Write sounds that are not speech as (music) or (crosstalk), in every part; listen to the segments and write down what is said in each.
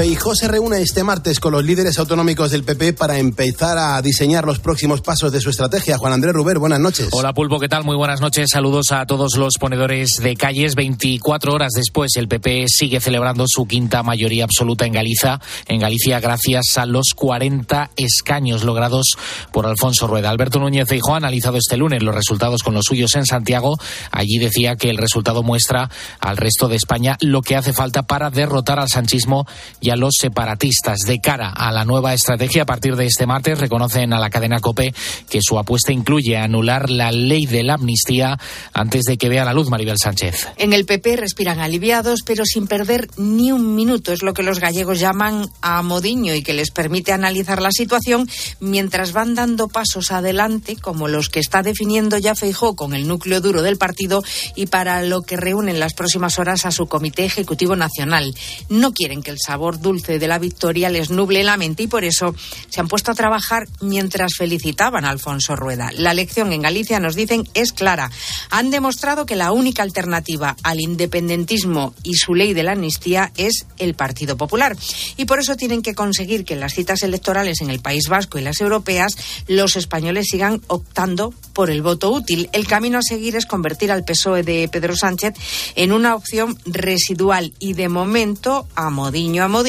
Feijó se reúne este martes con los líderes autonómicos del PP para empezar a diseñar los próximos pasos de su estrategia. Juan Andrés Ruber, buenas noches. Hola Pulpo, ¿qué tal? Muy buenas noches. Saludos a todos los ponedores de calles. 24 horas después, el PP sigue celebrando su quinta mayoría absoluta en Galicia, en Galicia gracias a los 40 escaños logrados por Alfonso Rueda. Alberto Núñez Feijó ha analizado este lunes los resultados con los suyos en Santiago. Allí decía que el resultado muestra al resto de España lo que hace falta para derrotar al sanchismo y a los separatistas. De cara a la nueva estrategia, a partir de este martes, reconocen a la cadena COPE que su apuesta incluye anular la ley de la amnistía antes de que vea la luz Maribel Sánchez. En el PP respiran aliviados, pero sin perder ni un minuto. Es lo que los gallegos llaman a modiño y que les permite analizar la situación mientras van dando pasos adelante, como los que está definiendo ya Feijó con el núcleo duro del partido y para lo que reúnen las próximas horas a su Comité Ejecutivo Nacional. No quieren que el sabor dulce de la victoria les nuble la mente y por eso se han puesto a trabajar mientras felicitaban a Alfonso Rueda. La elección en Galicia, nos dicen, es clara. Han demostrado que la única alternativa al independentismo y su ley de la amnistía es el Partido Popular. Y por eso tienen que conseguir que en las citas electorales en el País Vasco y las europeas los españoles sigan optando por el voto útil. El camino a seguir es convertir al PSOE de Pedro Sánchez en una opción residual y de momento a modiño a modiño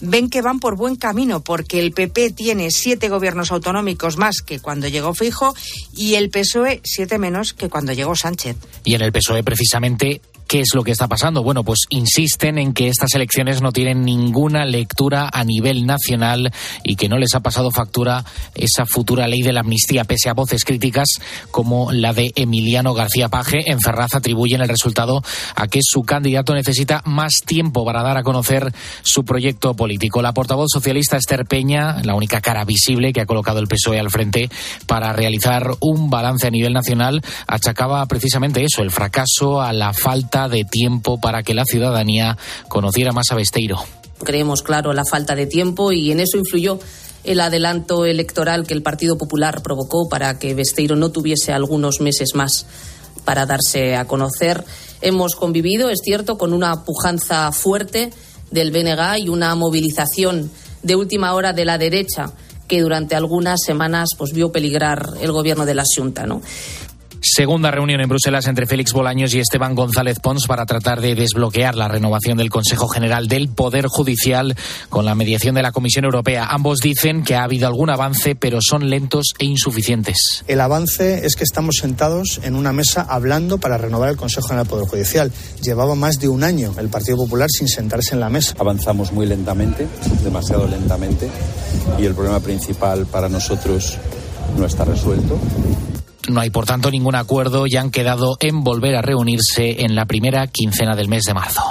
ven que van por buen camino porque el PP tiene siete gobiernos autonómicos más que cuando llegó Fijo y el PSOE siete menos que cuando llegó Sánchez. Y en el PSOE precisamente ¿Qué es lo que está pasando? Bueno, pues insisten en que estas elecciones no tienen ninguna lectura a nivel nacional y que no les ha pasado factura esa futura ley de la amnistía, pese a voces críticas como la de Emiliano García Paje. En Ferraz atribuyen el resultado a que su candidato necesita más tiempo para dar a conocer su proyecto político. La portavoz socialista Esther Peña, la única cara visible que ha colocado el PSOE al frente para realizar un balance a nivel nacional, achacaba precisamente eso, el fracaso a la falta de tiempo para que la ciudadanía conociera más a Besteiro. Creemos, claro, la falta de tiempo y en eso influyó el adelanto electoral que el Partido Popular provocó para que Besteiro no tuviese algunos meses más para darse a conocer. Hemos convivido, es cierto, con una pujanza fuerte del BNG y una movilización de última hora de la derecha que durante algunas semanas pues vio peligrar el gobierno de la Junta, ¿no? Segunda reunión en Bruselas entre Félix Bolaños y Esteban González Pons para tratar de desbloquear la renovación del Consejo General del Poder Judicial con la mediación de la Comisión Europea. Ambos dicen que ha habido algún avance, pero son lentos e insuficientes. El avance es que estamos sentados en una mesa hablando para renovar el Consejo General del Poder Judicial. Llevaba más de un año el Partido Popular sin sentarse en la mesa. Avanzamos muy lentamente, demasiado lentamente, y el problema principal para nosotros no está resuelto no hay, por tanto, ningún acuerdo y han quedado en volver a reunirse en la primera quincena del mes de marzo.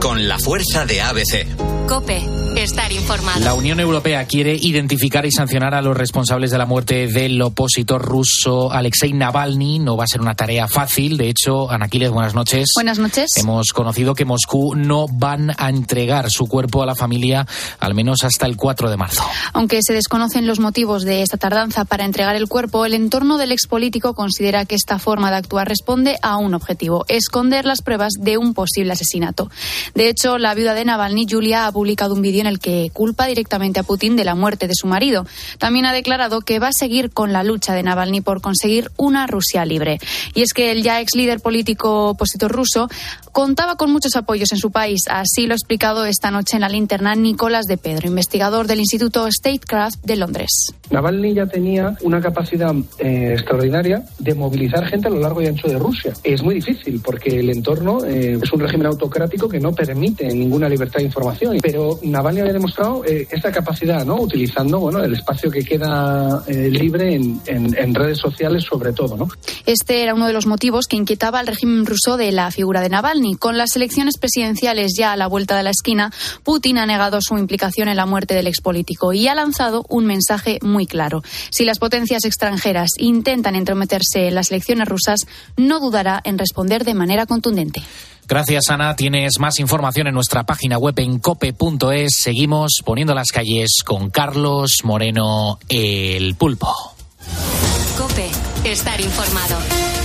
Con la fuerza de ABC. Cope, estar informado. La Unión Europea quiere identificar y sancionar a los responsables de la muerte del opositor ruso Alexei Navalny. No va a ser una tarea fácil. De hecho, Anaquiles, buenas noches. Buenas noches. Hemos conocido que Moscú no van a entregar su cuerpo a la familia al menos hasta el 4 de marzo. Aunque se desconocen los motivos de esta tardanza para entregar el cuerpo, el entorno del expolítico considera que esta forma de actuar responde a un objetivo, esconder las pruebas de un posible asesinato. De hecho, la viuda de Navalny, Julia, ha publicado un vídeo en el que culpa directamente a Putin de la muerte de su marido. También ha declarado que va a seguir con la lucha de Navalny por conseguir una Rusia libre. Y es que el ya ex líder político opositor ruso contaba con muchos apoyos en su país. Así lo ha explicado esta noche en la linterna Nicolás de Pedro, investigador del Instituto Statecraft de Londres. Navalny ya tenía una capacidad eh, extraordinaria de movilizar gente a lo largo y ancho de Rusia. Es muy difícil porque el entorno eh, es un régimen autocrático que no permite ninguna libertad de información. Pero Navalny había demostrado eh, esa capacidad, ¿no? Utilizando bueno el espacio que queda eh, libre en, en, redes sociales sobre todo, ¿no? Este era uno de los motivos que inquietaba al régimen ruso de la figura de Navalny. Con las elecciones presidenciales ya a la vuelta de la esquina, Putin ha negado su implicación en la muerte del expolítico y ha lanzado un mensaje muy claro. Si las potencias extranjeras intentan entrometerse meterse en las elecciones rusas, no dudará en responder de manera contundente. Gracias, Ana. Tienes más información en nuestra página web en cope.es. Seguimos poniendo las calles con Carlos Moreno, el pulpo. Cope estar informado.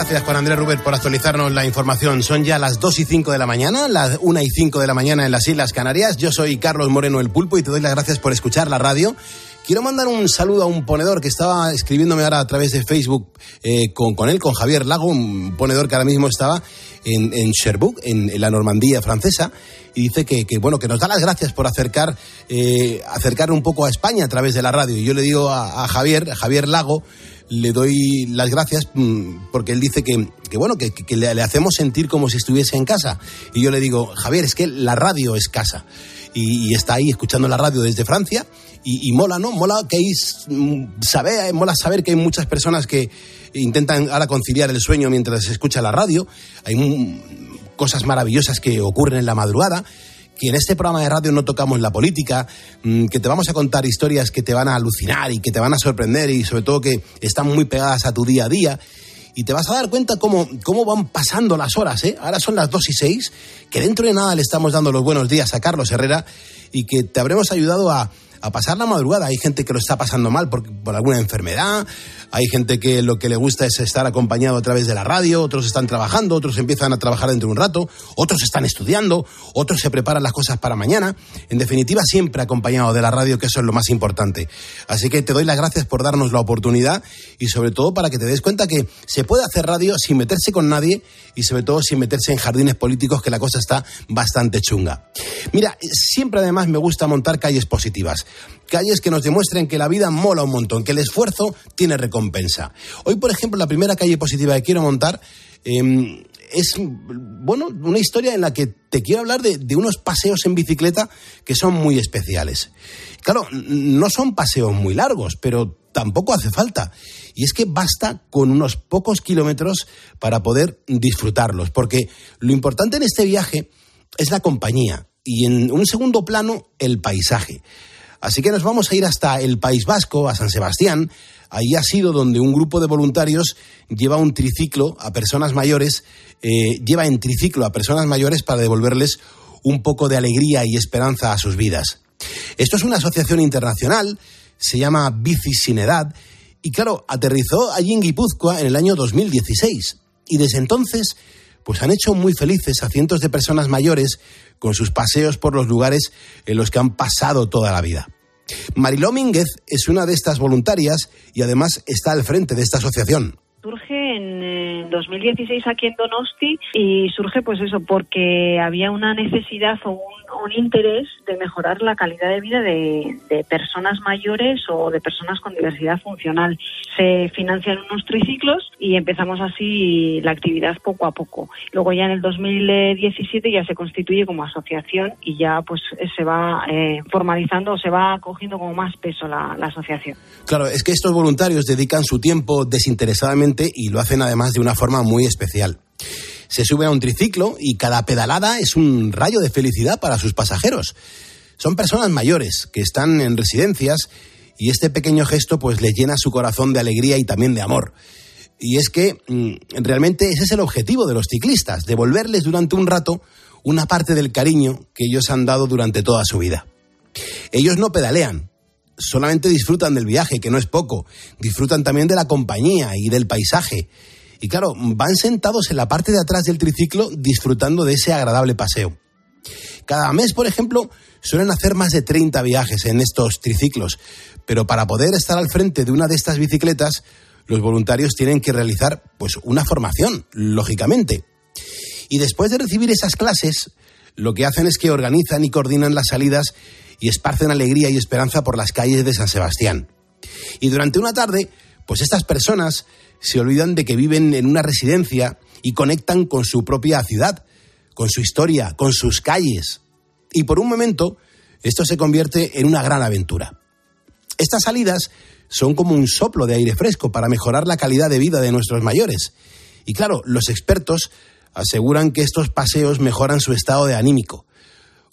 Gracias, Juan Andrés Rubén, por actualizarnos la información. Son ya las 2 y 5 de la mañana, las 1 y 5 de la mañana en las Islas Canarias. Yo soy Carlos Moreno el Pulpo y te doy las gracias por escuchar la radio. Quiero mandar un saludo a un ponedor que estaba escribiéndome ahora a través de Facebook eh, con, con él, con Javier Lago, un ponedor que ahora mismo estaba en, en Cherbourg, en, en la Normandía francesa, y dice que, que, bueno que nos da las gracias por acercar eh, acercar un poco a España a través de la radio. Y yo le digo a, a Javier, a Javier Lago, le doy las gracias mm, porque él dice que, que bueno, que, le, hacemos sentir como si estuviese en casa. Y yo le digo, Javier, es que la radio es casa. Y, está ahí escuchando la radio desde Francia y, mola, ¿no? Mola que hay, mm, saber, mola saber que hay muchas personas que intentan ahora conciliar el sueño mientras escucha la radio. Hay mm, cosas maravillosas que ocurren en la madrugada que en este programa de radio no tocamos la política, mm, que te vamos a contar historias que te van a alucinar y que te van a sorprender y sobre todo que están muy pegadas a tu día a día. Y te vas a dar cuenta cómo, cómo van pasando las horas, ¿eh? Ahora son las 2 y 6, que dentro de nada le estamos dando los buenos días a Carlos Herrera y que te habremos ayudado a, a pasar la madrugada. Hay gente que lo está pasando mal por, por, alguna enfermedad, hay gente que lo que le gusta es estar acompañado a través de la radio, otros están trabajando, otros empiezan a trabajar dentro de un rato, otros están estudiando, otros se preparan las cosas para mañana. En definitiva, siempre acompañado de la radio, que eso es lo más importante. Así que te doy las gracias por darnos la oportunidad y sobre todo para que te des cuenta que se puede hacer radio sin meterse con nadie y sobre todo sin meterse en jardines políticos, que la cosa está bastante chunga. Mira, siempre además me gusta montar calles positivas calles que nos demuestren que la vida mola un montón, que el esfuerzo tiene recompensa. Hoy, por ejemplo, la primera calle positiva que quiero montar eh, es, bueno, una historia en la que te quiero hablar de, de, unos paseos en bicicleta que son muy especiales. Claro, no son paseos muy largos, pero tampoco hace falta. Y es que basta con unos pocos kilómetros para poder disfrutarlos, porque lo importante en este viaje es la compañía y en un segundo plano el paisaje. Así que nos vamos a ir hasta el País Vasco, a San Sebastián. Ahí ha sido donde un grupo de voluntarios lleva un triciclo a personas mayores, eh, lleva en triciclo a personas mayores para devolverles un poco de alegría y esperanza a sus vidas. Esto es una asociación internacional, se llama Bici Sin Edad, y claro, aterrizó allí en Guipúzcoa en el año 2016. Y desde entonces, pues han hecho muy felices a cientos de personas mayores con sus paseos por los lugares en los que han pasado toda la vida. Mariló Mínguez es una de estas voluntarias y además está al frente de esta asociación. Surge en 2016 aquí en Donosti y surge pues eso porque había una necesidad o un un interés de mejorar la calidad de vida de, de, personas mayores o de personas con diversidad funcional. Se financian unos triciclos y empezamos así la actividad poco a poco. Luego ya en el 2017 ya se constituye como asociación y ya pues se va eh, formalizando o se va cogiendo como más peso la, la asociación. Claro, es que estos voluntarios dedican su tiempo desinteresadamente y lo hacen además de una forma muy especial se sube a un triciclo y cada pedalada es un rayo de felicidad para sus pasajeros. Son personas mayores que están en residencias y este pequeño gesto pues les llena su corazón de alegría y también de amor. Y es que mm, realmente ese es el objetivo de los ciclistas, devolverles durante un rato una parte del cariño que ellos han dado durante toda su vida. Ellos no pedalean, solamente disfrutan del viaje, que no es poco, disfrutan también de la compañía y del paisaje y claro, van sentados en la parte de atrás del triciclo disfrutando de ese agradable paseo. Cada mes, por ejemplo, suelen hacer más de 30 viajes en estos triciclos, pero para poder estar al frente de una de estas bicicletas, los voluntarios tienen que realizar pues una formación, lógicamente. Y después de recibir esas clases, lo que hacen es que organizan y coordinan las salidas y esparcen alegría y esperanza por las calles de San Sebastián. Y durante una tarde, pues estas personas se olvidan de que viven en una residencia y conectan con su propia ciudad, con su historia, con sus calles. Y por un momento, esto se convierte en una gran aventura. Estas salidas son como un soplo de aire fresco para mejorar la calidad de vida de nuestros mayores. Y claro, los expertos aseguran que estos paseos mejoran su estado de anímico.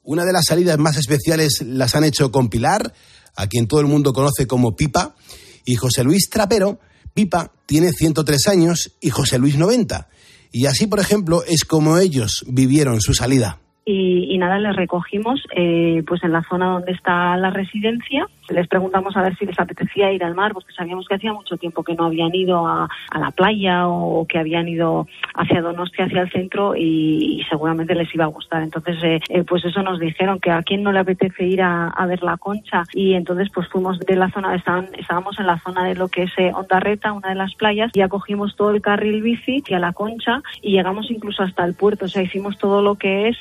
Una de las salidas más especiales las han hecho con Pilar, a quien todo el mundo conoce como Pipa, y José Luis Trapero. Pipa tiene 103 años y José Luis 90. Y así, por ejemplo, es como ellos vivieron su salida. Y, nada, les recogimos eh, pues en la zona donde está la residencia. Les preguntamos a ver si les apetecía ir al mar, porque sabíamos que hacía mucho tiempo que no habían ido a, la playa o que habían ido hacia Donostia, hacia el centro, y, seguramente les iba a gustar. Entonces, eh, eh, pues eso nos dijeron, que a quién no le apetece ir a, ver la concha. Y entonces, pues fuimos de la zona, estaban, estábamos en la zona de lo que es eh, Ondarreta, una de las playas, y acogimos todo el carril bici hacia la concha y llegamos incluso hasta el puerto. O sea, hicimos todo lo que es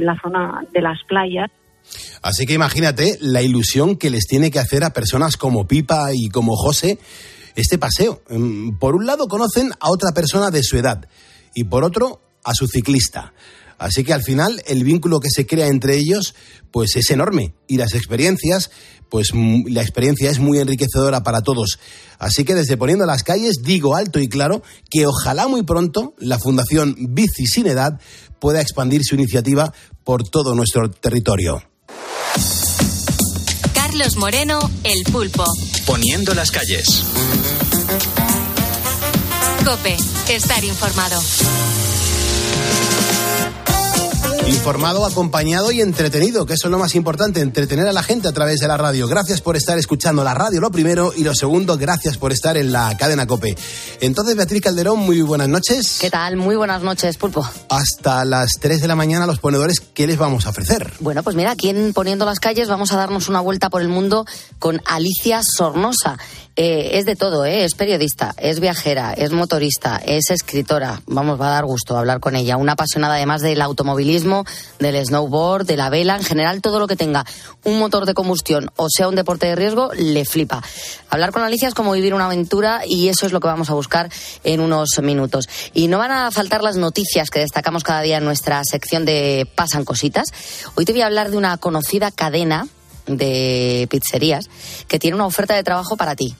la zona de las playas. Así que imagínate la ilusión que les tiene que hacer a personas como Pipa y como José este paseo. Mm, Por un lado conocen a otra persona de su edad y por otro a su ciclista. Así que al final el vínculo que se crea entre ellos pues es enorme y las experiencias pues la experiencia es muy enriquecedora para todos. Así que desde Poniendo las calles digo alto y claro que ojalá muy pronto la Fundación Bici Sin Edad pueda expandir su iniciativa por todo nuestro territorio. Carlos Moreno, El Pulpo. Poniendo las calles. Cope, estar informado. Informado, acompañado y entretenido, que eso es lo más importante, entretener a la gente a través de la radio. Gracias por estar escuchando la radio, lo primero, y lo segundo, gracias por estar en la cadena Cope. Entonces, Beatriz Calderón, muy buenas noches. ¿Qué tal? Muy buenas noches, Pulpo. Hasta las 3 de la mañana, los ponedores, ¿qué les vamos a ofrecer? Bueno, pues mira, aquí en Poniendo las calles vamos a darnos una vuelta por el mundo con Alicia Sornosa. Eh, es de todo, ¿eh? es periodista, es viajera, es motorista, es escritora. Vamos, va a dar gusto hablar con ella. Una apasionada además del automovilismo, del snowboard, de la vela, en general todo lo que tenga un motor de combustión o sea un deporte de riesgo, le flipa. Hablar con Alicia es como vivir una aventura y eso es lo que vamos a buscar en unos minutos. Y no van a faltar las noticias que destacamos cada día en nuestra sección de Pasan Cositas. Hoy te voy a hablar de una conocida cadena de pizzerías que tiene una oferta de trabajo para ti.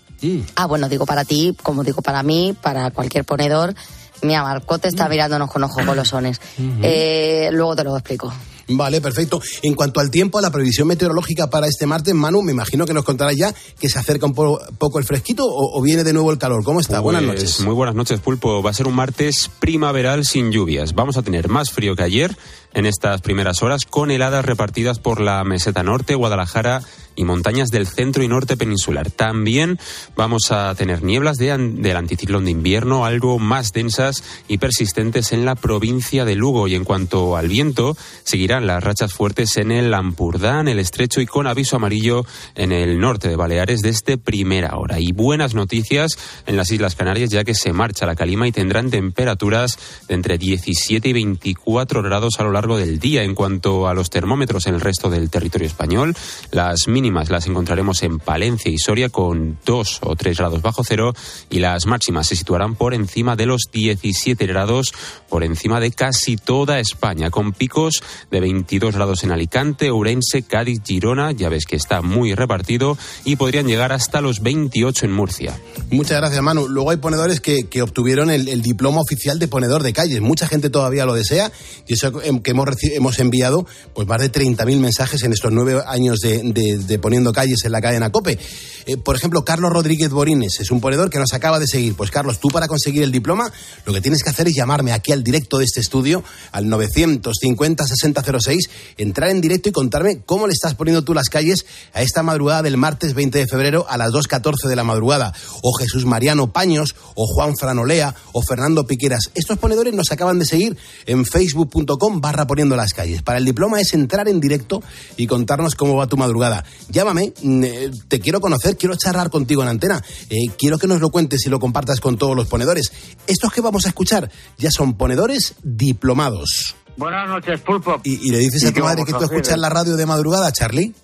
Ah, bueno, digo para ti, como digo para mí, para cualquier ponedor. Mira, Marcote está mirándonos con ojos golosones. Eh, luego te lo explico. Vale, perfecto. En cuanto al tiempo, a la previsión meteorológica para este martes, Manu, me imagino que nos contará ya que se acerca un po- poco el fresquito o, o viene de nuevo el calor. ¿Cómo está? Buenas Pues, noches. Muy buenas noches, Pulpo. Va a ser un martes primaveral sin lluvias. Vamos a tener más frío que ayer en estas primeras horas, con heladas repartidas por la meseta norte, Guadalajara y montañas del centro y norte peninsular. También vamos a tener nieblas de del anticiclón de invierno, algo más densas y persistentes en la provincia de Lugo. Y en cuanto al viento, seguirán las rachas fuertes en el Ampurdá, en el Estrecho y con aviso amarillo en el norte de Baleares desde primera hora. Y buenas noticias en las Islas Canarias, ya que se marcha la calima y tendrán temperaturas de entre 17 y 24 grados a lo largo del día. En cuanto a los termómetros en el resto del territorio español, las mínimas las encontraremos en Palencia y Soria con 2 o 3 grados bajo cero y las máximas se situarán por encima de los 17 grados por encima de casi toda España, con picos de 22 grados en Alicante, Ourense, Cádiz, Girona, ya ves que está muy repartido, y podrían llegar hasta los 28 en Murcia. Muchas gracias, Manu. Luego hay ponedores que, obtuvieron el, diploma oficial de ponedor de calles. Mucha gente todavía lo desea y eso em, que hemos, hemos enviado pues más de 30.000 mensajes en estos nueve años de, de- de poniendo calles en la cadena COPE. Eh, por ejemplo, Carlos Rodríguez Borines es un ponedor que nos acaba de seguir. Pues Carlos, tú para conseguir el diploma lo que tienes que hacer es llamarme aquí al directo de este estudio al 950-6006, entrar en directo y contarme cómo le estás poniendo tú las calles a esta madrugada del martes 20 de febrero a las 2.14 de la madrugada. O Jesús Mariano Paños, o Juan Franolea, o Fernando Piqueras. Estos ponedores nos acaban de seguir en facebook.com barra poniendo las calles. Para el diploma es entrar en directo y contarnos cómo va tu madrugada. Llámame, mm, eh, te quiero conocer, quiero charlar contigo en antena. Eh, quiero que nos lo cuentes y lo compartas con todos los ponedores. Estos que vamos a escuchar ya son ponedores diplomados. Buenas noches, Pulpo. Y, y le dices ¿Y a tu madre que tú hacer, escuchas la radio de madrugada, Charlie.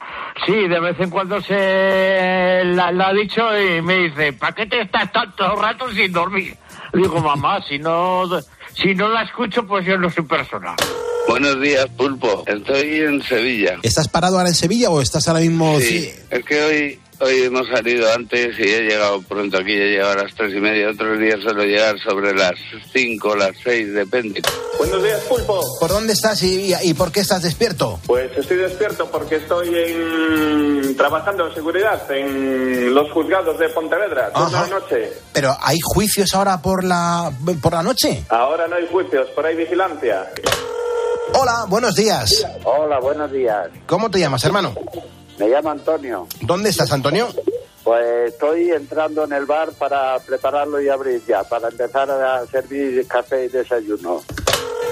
Sí, de vez en cuando se la, la ha dicho y me dice, ¿para qué te estás tanto rato sin dormir? Le digo, mamá, si no, si no la escucho, pues yo no soy persona. Buenos días, Pulpo. Estoy en Sevilla. ¿Estás parado ahora en Sevilla o estás ahora mismo... Sí, es que hoy hoy hemos salido antes y he llegado pronto aquí, he llegado a las tres y media. Otros días suelo llegar sobre las cinco, las seis, depende. Buenos días, Pulpo. ¿Por dónde estás y, y por qué estás despierto? Pues estoy despierto porque estoy en... trabajando en seguridad en los juzgados de Pontevedra, toda la noche. Pero ¿hay juicios ahora por la, por la noche? Ahora no hay juicios, pero hay vigilancia. Hola, buenos días. Hola, buenos días. ¿Cómo te llamas, hermano? Me llamo Antonio. ¿Dónde estás, Antonio? Pues estoy entrando en el bar para prepararlo y abrir ya, para empezar a servir café y desayuno.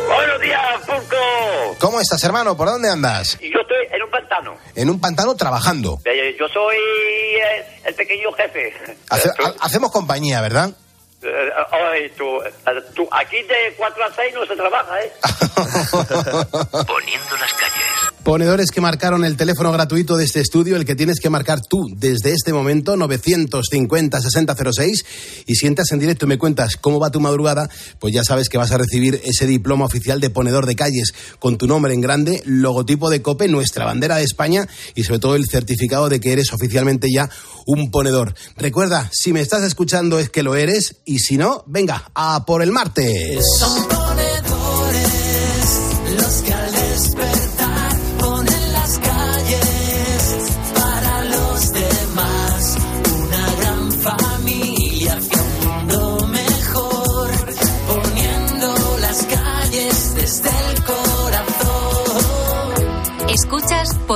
Buenos días, Pulco. ¿Cómo estás, hermano? ¿Por dónde andas? Yo estoy en un pantano. En un pantano trabajando. Eh, Yo soy eh, el pequeño jefe. Hace- ha- hacemos compañía, ¿verdad? Eh, ay, tú, tú, aquí de 4 a 6 no se trabaja, ¿eh? (laughs) Poniendo las calles. Ponedores que marcaron el teléfono gratuito de este estudio, el que tienes que marcar tú desde este momento, 950-6006. Y si entras en directo y me cuentas cómo va tu madrugada, pues ya sabes que vas a recibir ese diploma oficial de ponedor de calles con tu nombre en grande, logotipo de COPE, nuestra bandera de España y sobre todo el certificado de que eres oficialmente ya un ponedor. Recuerda, si me estás escuchando es que lo eres y si no, venga, a por el martes.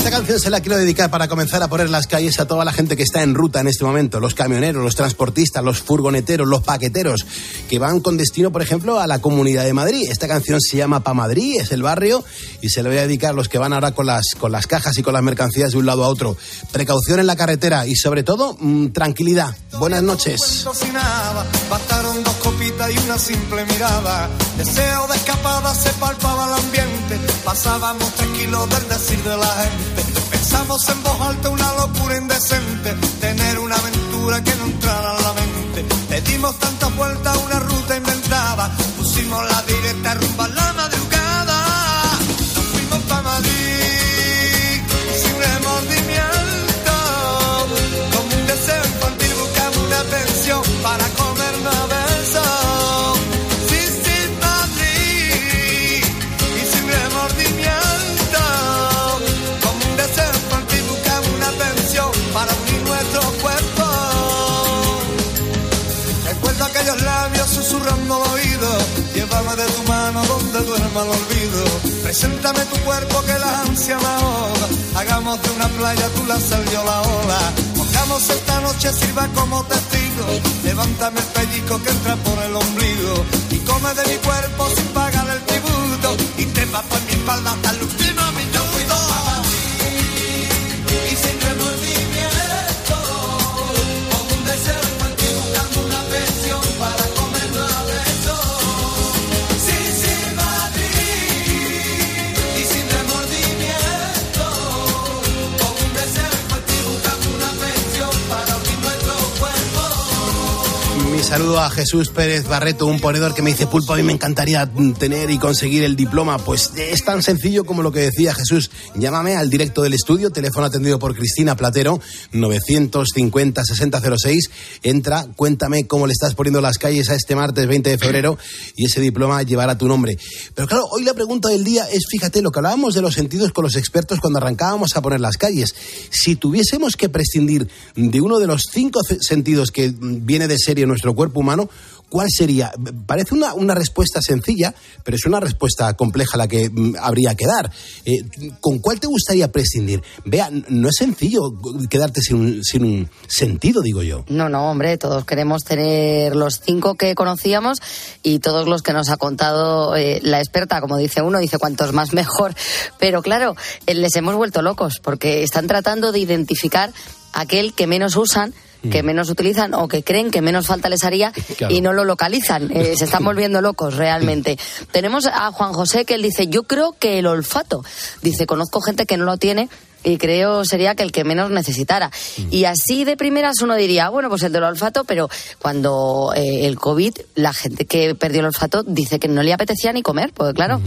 Esta canción se la quiero dedicar para comenzar a poner las calles a toda la gente que está en ruta en este momento, los camioneros, los transportistas, los furgoneteros, los paqueteros, que van con destino, por ejemplo, a la Comunidad de Madrid. Esta canción se llama Pa Madrid, es el barrio, y se le voy a dedicar a los que van ahora con las, con las cajas y con las mercancías de un lado a otro. Precaución en la carretera y sobre todo, mm, tranquilidad. Buenas noches. y una simple mirada. Deseo de escapada se palpaba el ambiente, pasábamos tranquilos del decir de la gente. Pensamos en voz alta una locura indecente, tener una aventura que no entrara en la mente. Le dimos tantas vueltas a una ruta inventada, pusimos la directa rumba a la Preséntame tu cuerpo que la ansia me ahoga. Hagamos de una playa tú la sal yo la ola. Pongamos esta noche sirva como testigo. Levántame el pellico que entra por el ombligo. Y come de mi cuerpo sin pagar el tributo. Y trepa por mi espalda hasta el último saludo a Jesús Pérez Barreto, un ponedor que me dice, Pulpo, a mí me encantaría tener y conseguir el diploma. Pues es tan sencillo como lo que decía Jesús. Llámame al directo del estudio, teléfono atendido por Cristina Platero, 950-6006. Entra, cuéntame cómo le estás poniendo las calles a este martes 20 de febrero y ese diploma llevará tu nombre. Pero claro, hoy la pregunta del día es, fíjate, lo que hablábamos de los sentidos con los expertos cuando arrancábamos a poner las calles. Si tuviésemos que prescindir de uno de los cinco sentidos que viene de serie en nuestro cuerpo humano, ¿cuál sería? Parece una, una respuesta sencilla, pero es una respuesta compleja la que mm, habría que dar. Eh, ¿Con cuál te gustaría prescindir? Vea, no es sencillo quedarte sin un, sin un sentido, digo yo. No, no, hombre, todos queremos tener los cinco que conocíamos y todos los que nos ha contado eh, la experta, como dice uno, dice cuantos más mejor. Pero claro, eh, les hemos vuelto locos porque están tratando de identificar aquel que menos usan que menos utilizan o que creen que menos falta les haría Claro. y no lo localizan. Eh, se están volviendo locos realmente. (laughs) Tenemos a Juan José que él dice, yo creo que el olfato. Dice, conozco gente que no lo tiene y creo sería que el que menos necesitara. Y así de primeras uno diría, bueno, pues el del olfato, pero cuando eh, el COVID, la gente que perdió el olfato dice que no le apetecía ni comer, porque claro,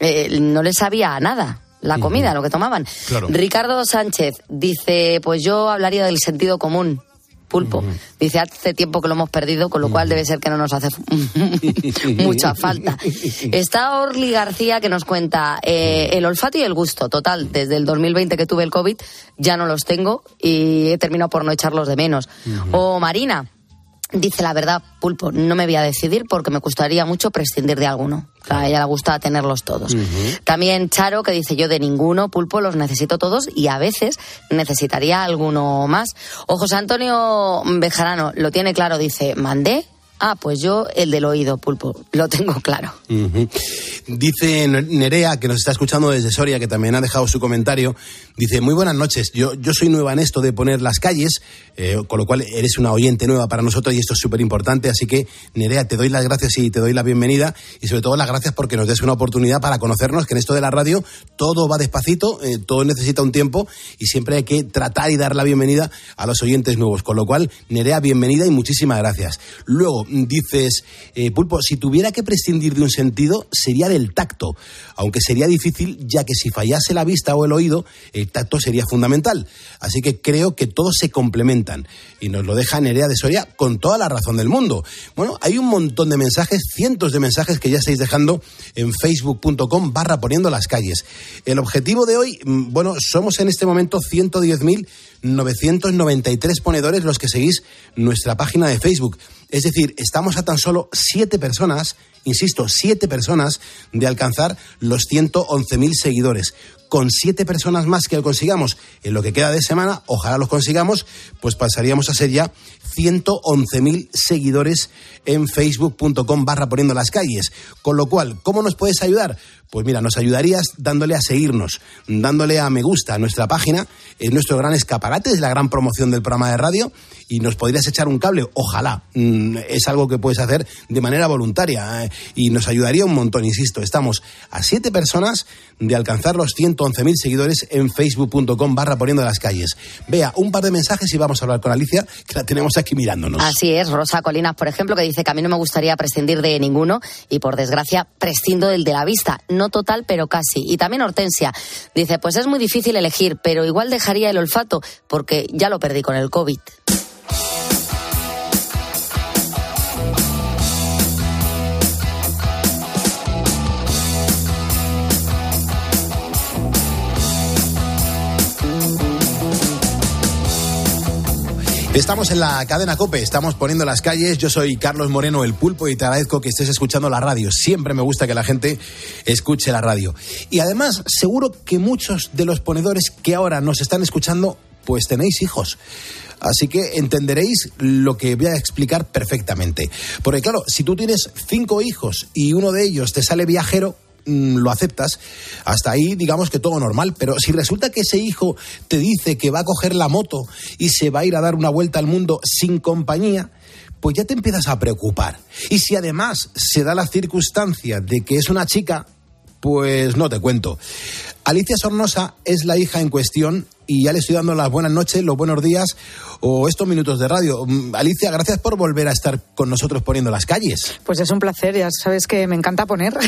eh, no les sabía a nada la comida, lo que tomaban. Claro. Ricardo Sánchez dice, pues yo hablaría del sentido común. Pulpo. Dice, hace tiempo que lo hemos perdido, con lo cual debe ser que no nos hace (laughs) mucha falta. (laughs) Está Orly García que nos cuenta eh, el olfato y el gusto. Total, desde el 2020 que tuve el COVID ya no los tengo y he terminado por no echarlos de menos. O Marina, dice la verdad, Pulpo, no me voy a decidir porque me gustaría mucho prescindir de alguno. A ella le gusta tenerlos todos. También Charo, que dice yo de ninguno, Pulpo, los necesito todos y a veces necesitaría alguno más. O José Antonio Bejarano lo tiene claro, dice, mandé. Ah, pues yo el del oído, Pulpo, lo tengo claro. Dice Nerea, que nos está escuchando desde Soria, que también ha dejado su comentario. Dice, muy buenas noches. Yo, yo soy nueva en esto de poner las calles, eh, con lo cual eres una oyente nueva para nosotros y esto es súper importante. Así que, Nerea, te doy las gracias y te doy la bienvenida. Y sobre todo las gracias porque nos des una oportunidad para conocernos, que en esto de la radio todo va despacito, eh, todo necesita un tiempo y siempre hay que tratar y dar la bienvenida a los oyentes nuevos. Con lo cual, Nerea, bienvenida y muchísimas gracias. Luego, dices, eh, Pulpo, si tuviera que prescindir de un sentido, sería del tacto, aunque sería difícil, ya que si fallase la vista o el oído, el tacto sería fundamental. Así que creo que todos se complementan. Y nos lo deja Nerea de Soria con toda la razón del mundo. Bueno, hay un montón de mensajes, cientos de mensajes que ya estáis dejando en facebook.com barra poniendo las calles. El objetivo de hoy, mm, bueno, somos en este momento 110.993 ponedores los que seguís nuestra página de Facebook. Es decir, estamos a tan solo siete personas, insisto, siete personas de alcanzar los 111.000 seguidores. Con siete personas más que lo consigamos en lo que queda de semana, ojalá los consigamos, pues pasaríamos a ser ya 111.000 seguidores en facebook.com barra poniendo las calles. Con lo cual, ¿cómo nos puedes ayudar? Pues mira, nos ayudarías dándole a seguirnos, dándole a me gusta a nuestra página, es nuestro gran escaparate, es la gran promoción del programa de radio y nos podrías echar un cable, ojalá. Mm, Es algo que puedes hacer de manera voluntaria eh, y nos ayudaría un montón, insisto. Estamos a siete personas de alcanzar los 111.000 seguidores en facebook.com barra poniendo las calles. Vea, un par de mensajes y vamos a hablar con Alicia, que la tenemos aquí mirándonos. Así es, Rosa Colinas, por ejemplo, que dice que a mí no me gustaría prescindir de ninguno y por desgracia prescindo del de la vista. No total, pero casi. Y también Hortensia dice, pues es muy difícil elegir, pero igual dejaría el olfato porque ya lo perdí con el COVID. Estamos en la cadena Cope, estamos poniendo las calles. Yo soy Carlos Moreno, el pulpo, y te agradezco que estés escuchando la radio. Siempre me gusta que la gente escuche la radio. Y además, seguro que muchos de los ponedores que ahora nos están escuchando, pues tenéis hijos. Así que entenderéis lo que voy a explicar perfectamente. Porque claro, si tú tienes cinco hijos y uno de ellos te sale viajero, mm, lo aceptas, hasta ahí digamos que todo normal, pero si resulta que ese hijo te dice que va a coger la moto y se va a ir a dar una vuelta al mundo sin compañía, pues ya te empiezas a preocupar. Y si además se da la circunstancia de que es una chica, pues no te cuento. Alicia Sornosa es la hija en cuestión y ya le estoy dando las buenas noches, los buenos días o estos minutos de radio. Mm, Alicia, gracias por volver a estar con nosotros poniendo las calles. Pues es un placer, ya sabes que me encanta poner. (laughs)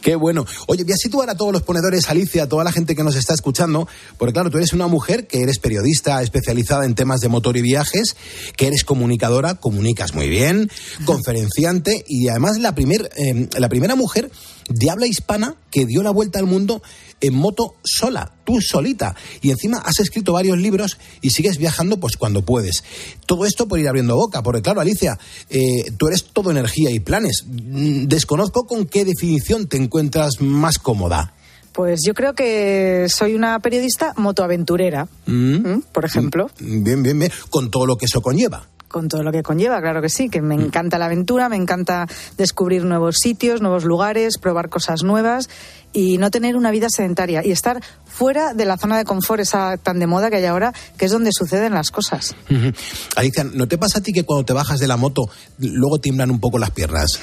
Qué bueno. Oye, voy a situar a todos los ponedores, Alicia, a toda la gente que nos está escuchando, porque claro, tú eres una mujer que eres periodista especializada en temas de motor y viajes, que eres comunicadora, comunicas muy bien, conferenciante y además la, primer, eh, la primera mujer de habla hispana que dio la vuelta al mundo en moto sola, tú solita. Y encima has escrito varios libros y sigues viajando pues cuando puedes. Todo esto por ir abriendo boca, porque claro, Alicia, eh, tú eres todo energía y planes. Mm, Desconozco con qué definición te encuentras más cómoda. Pues yo creo que soy una periodista motoaventurera, Mm, por ejemplo. Bien, bien, bien. Con todo lo que eso conlleva. Con todo lo que conlleva, claro que sí, que me encanta la aventura, me encanta descubrir nuevos sitios, nuevos lugares, probar cosas nuevas y no tener una vida sedentaria y estar fuera de la zona de confort esa tan de moda que hay ahora, que es donde suceden las cosas. Ujú. Alicia, ¿no te pasa a ti que cuando te bajas de la moto luego tiemblan un poco las piernas?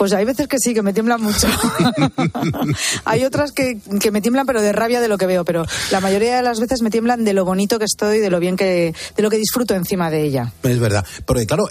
Pues hay veces que sí, que me tiemblan mucho. (laughs) hay otras que, que, me tiemblan, pero de rabia de lo que veo. Pero la mayoría de las veces me tiemblan de lo bonito que estoy, de lo bien que, de lo que disfruto encima de ella. Es verdad. Porque claro,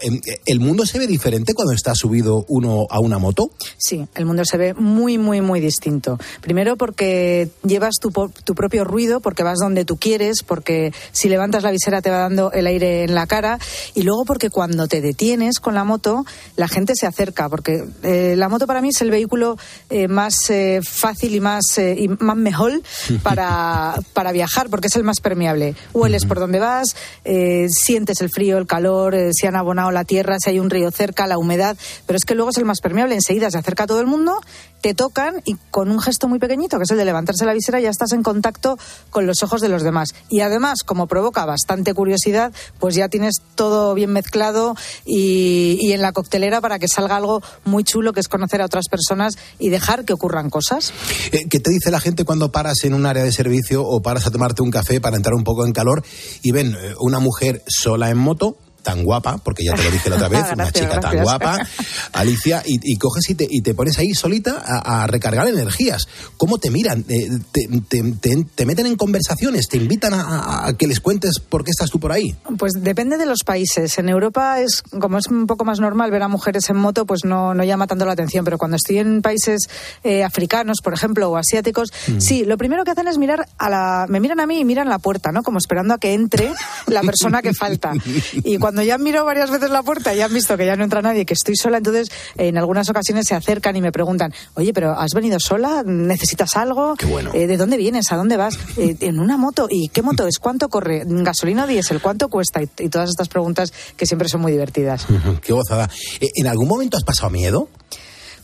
¿el mundo se ve diferente cuando está subido uno a una moto? Sí, el mundo se ve muy, muy, muy distinto. Primero porque llevas tu, tu propio ruido, porque vas donde tú quieres, porque si levantas la visera te va dando el aire en la cara. Y luego porque cuando te detienes con la moto, la gente se acerca, porque eh, la moto para mí es el vehículo eh, más eh, fácil y más, eh, y más mejor (laughs) para, para viajar, porque es el más permeable. Hueles por donde vas, eh, sientes el frío, el calor, eh, si han abonado la tierra, si hay un río cerca, la humedad, pero es que luego es el más permeable. Enseguida se acerca todo el mundo, te tocan y con un gesto muy pequeñito, que es el de levantarse la visera, ya estás en contacto con los ojos de los demás. Y además, como provoca bastante curiosidad, pues ya tienes todo bien mezclado y, y en la coctelera para que salga algo muy chulo, que es conocer a otras personas y dejar que ocurran cosas. Eh, ¿Qué te dice la gente cuando paras en un área de servicio o paras a tomarte un café para entrar un poco en calor y ven eh, una mujer sola en moto? Tan guapa, porque ya te lo dije la otra (laughs) vez, gracias, una chica gracias. tan guapa, (laughs) Alicia, y, y coges y te, y te, pones ahí solita a, a, recargar energías. ¿Cómo te miran? Eh, te, te, te, meten en conversaciones? ¿Te invitan a, a, que les cuentes por qué estás tú por ahí? Pues depende de los países. En Europa es, como es un poco más normal ver a mujeres en moto, pues no, no llama tanto la atención, pero cuando estoy en países eh, africanos, por ejemplo, o asiáticos, mm. sí, lo primero que hacen es mirar a la, me miran a mí y miran la puerta, ¿no? Como esperando a que entre la persona que falta. (laughs) Y cuando ya miro varias veces la puerta y han visto que ya no entra nadie, que estoy sola, entonces en algunas ocasiones se acercan y me preguntan, oye, pero ¿has venido sola? ¿Necesitas algo? Qué bueno. eh, ¿De dónde vienes? ¿A dónde vas? Eh, en una moto. ¿Y qué moto es? ¿Cuánto corre? ¿Gasolina o diésel? ¿Cuánto cuesta? Y, y, todas estas preguntas que siempre son muy divertidas. (laughs) qué gozada. Eh, ¿En algún momento has pasado miedo?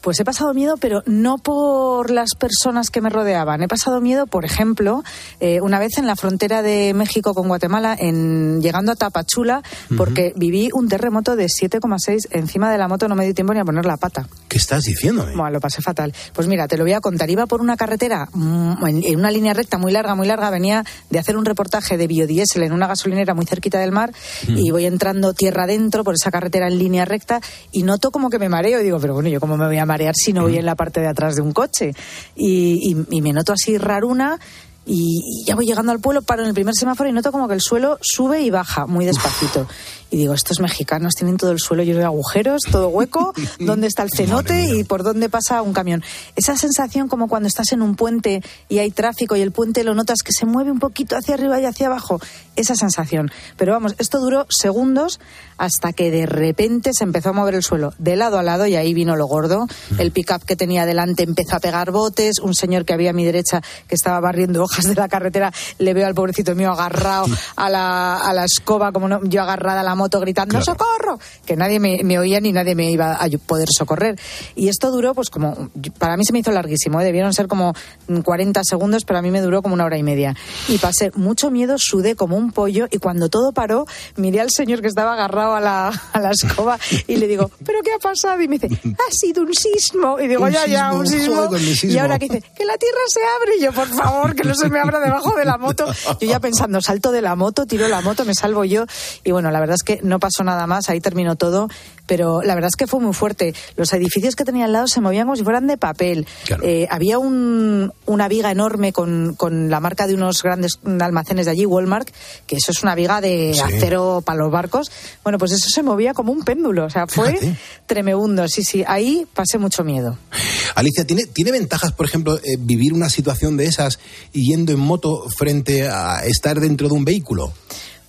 Pues he pasado miedo, pero no por las personas que me rodeaban. He pasado miedo, por ejemplo, eh, una vez en la frontera de México con Guatemala, en, llegando a Tapachula, porque uh -huh. viví un terremoto de 7,6 encima de la moto, no me dio tiempo ni a poner la pata. ¿Qué estás diciendo? Bueno, lo pasé fatal. Pues mira, te lo voy a contar. Iba por una carretera, mm, en, en, una línea recta muy larga, muy larga. Venía de hacer un reportaje de biodiesel en una gasolinera muy cerquita del mar uh -huh. y voy entrando tierra adentro por esa carretera en línea recta y noto como que me mareo. Y digo, pero bueno, ¿yo cómo me voy a marear si no voy en la parte de atrás de un coche? Y, y, y me noto así raruna y, y, ya voy llegando al pueblo, paro en el primer semáforo y noto como que el suelo sube y baja muy despacito. Y digo, estos mexicanos tienen todo el suelo lleno de agujeros, todo hueco, (laughs) ¿dónde está el cenote y por dónde pasa un camión? Esa sensación como cuando estás en un puente y hay tráfico y el puente lo notas que se mueve un poquito hacia arriba y hacia abajo, esa sensación. Pero vamos, esto duró segundos hasta que de repente se empezó a mover el suelo de lado a lado y ahí vino lo gordo. El pick-up que tenía delante empezó a pegar botes, un señor que había a mi derecha que estaba barriendo hojas de la carretera, le veo al pobrecito mío agarrado a la, a la escoba, como no, yo agarrada a la moto gritando claro. ¡socorro! Que nadie me, me, oía ni nadie me iba a poder socorrer. Y esto duró, pues como, para mí se me hizo larguísimo, ¿eh? debieron ser como 40 segundos, pero a mí me duró como una hora y media. Y pasé mucho miedo, sudé como un pollo y cuando todo paró, miré al señor que estaba agarrado a la, a la escoba y le digo, ¿pero qué ha pasado? Y me dice, ha sido un sismo. Y digo, un ya, sismo, ya, un sismo. sismo. Y ahora que dice, que la tierra se abre. Y yo, por favor, que no se me abra debajo de la moto. Yo ya pensando, salto de la moto, tiro la moto, me salvo yo. Y bueno, la verdad es que no pasó nada más, ahí terminó todo, pero la verdad es que fue muy fuerte. Los edificios que tenía al lado se movían como si fueran de papel. Claro. Eh, había un, una viga enorme con, con, la marca de unos grandes almacenes de allí, Walmart, que eso es una viga de sí. acero para los barcos. Bueno, pues eso se movía como un péndulo, o sea, fue Fíjate. tremebundo. Sí, sí, ahí pasé mucho miedo. Alicia, ¿tiene, ¿tiene ventajas, por ejemplo, eh, vivir una situación de esas yendo en moto frente a estar dentro de un vehículo?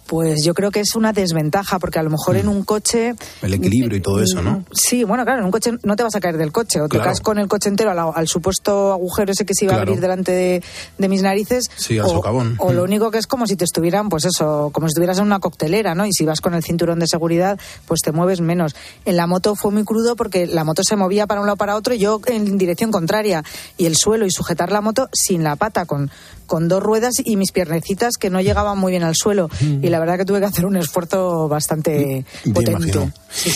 Pues yo creo que es una desventaja, porque a lo mejor mm. en un coche. El equilibrio y todo eso, ¿no? Sí, bueno, claro, en un coche no te vas a caer del coche, o te caes con el coche entero al, al, supuesto agujero ese que se iba claro. a abrir delante de, de mis narices. Sí, al o, socavón. O lo único que es como si te estuvieran, pues eso, como si estuvieras en una coctelera, ¿no? Y si vas con el cinturón de seguridad, pues te mueves menos. En la moto fue muy crudo porque la moto se movía para un lado para otro y yo en dirección contraria. Y el suelo y sujetar la moto sin la pata, con, con dos ruedas y mis piernecitas que no llegaban muy bien al suelo. Mm. Y la verdad que tuve que hacer un esfuerzo bastante potente.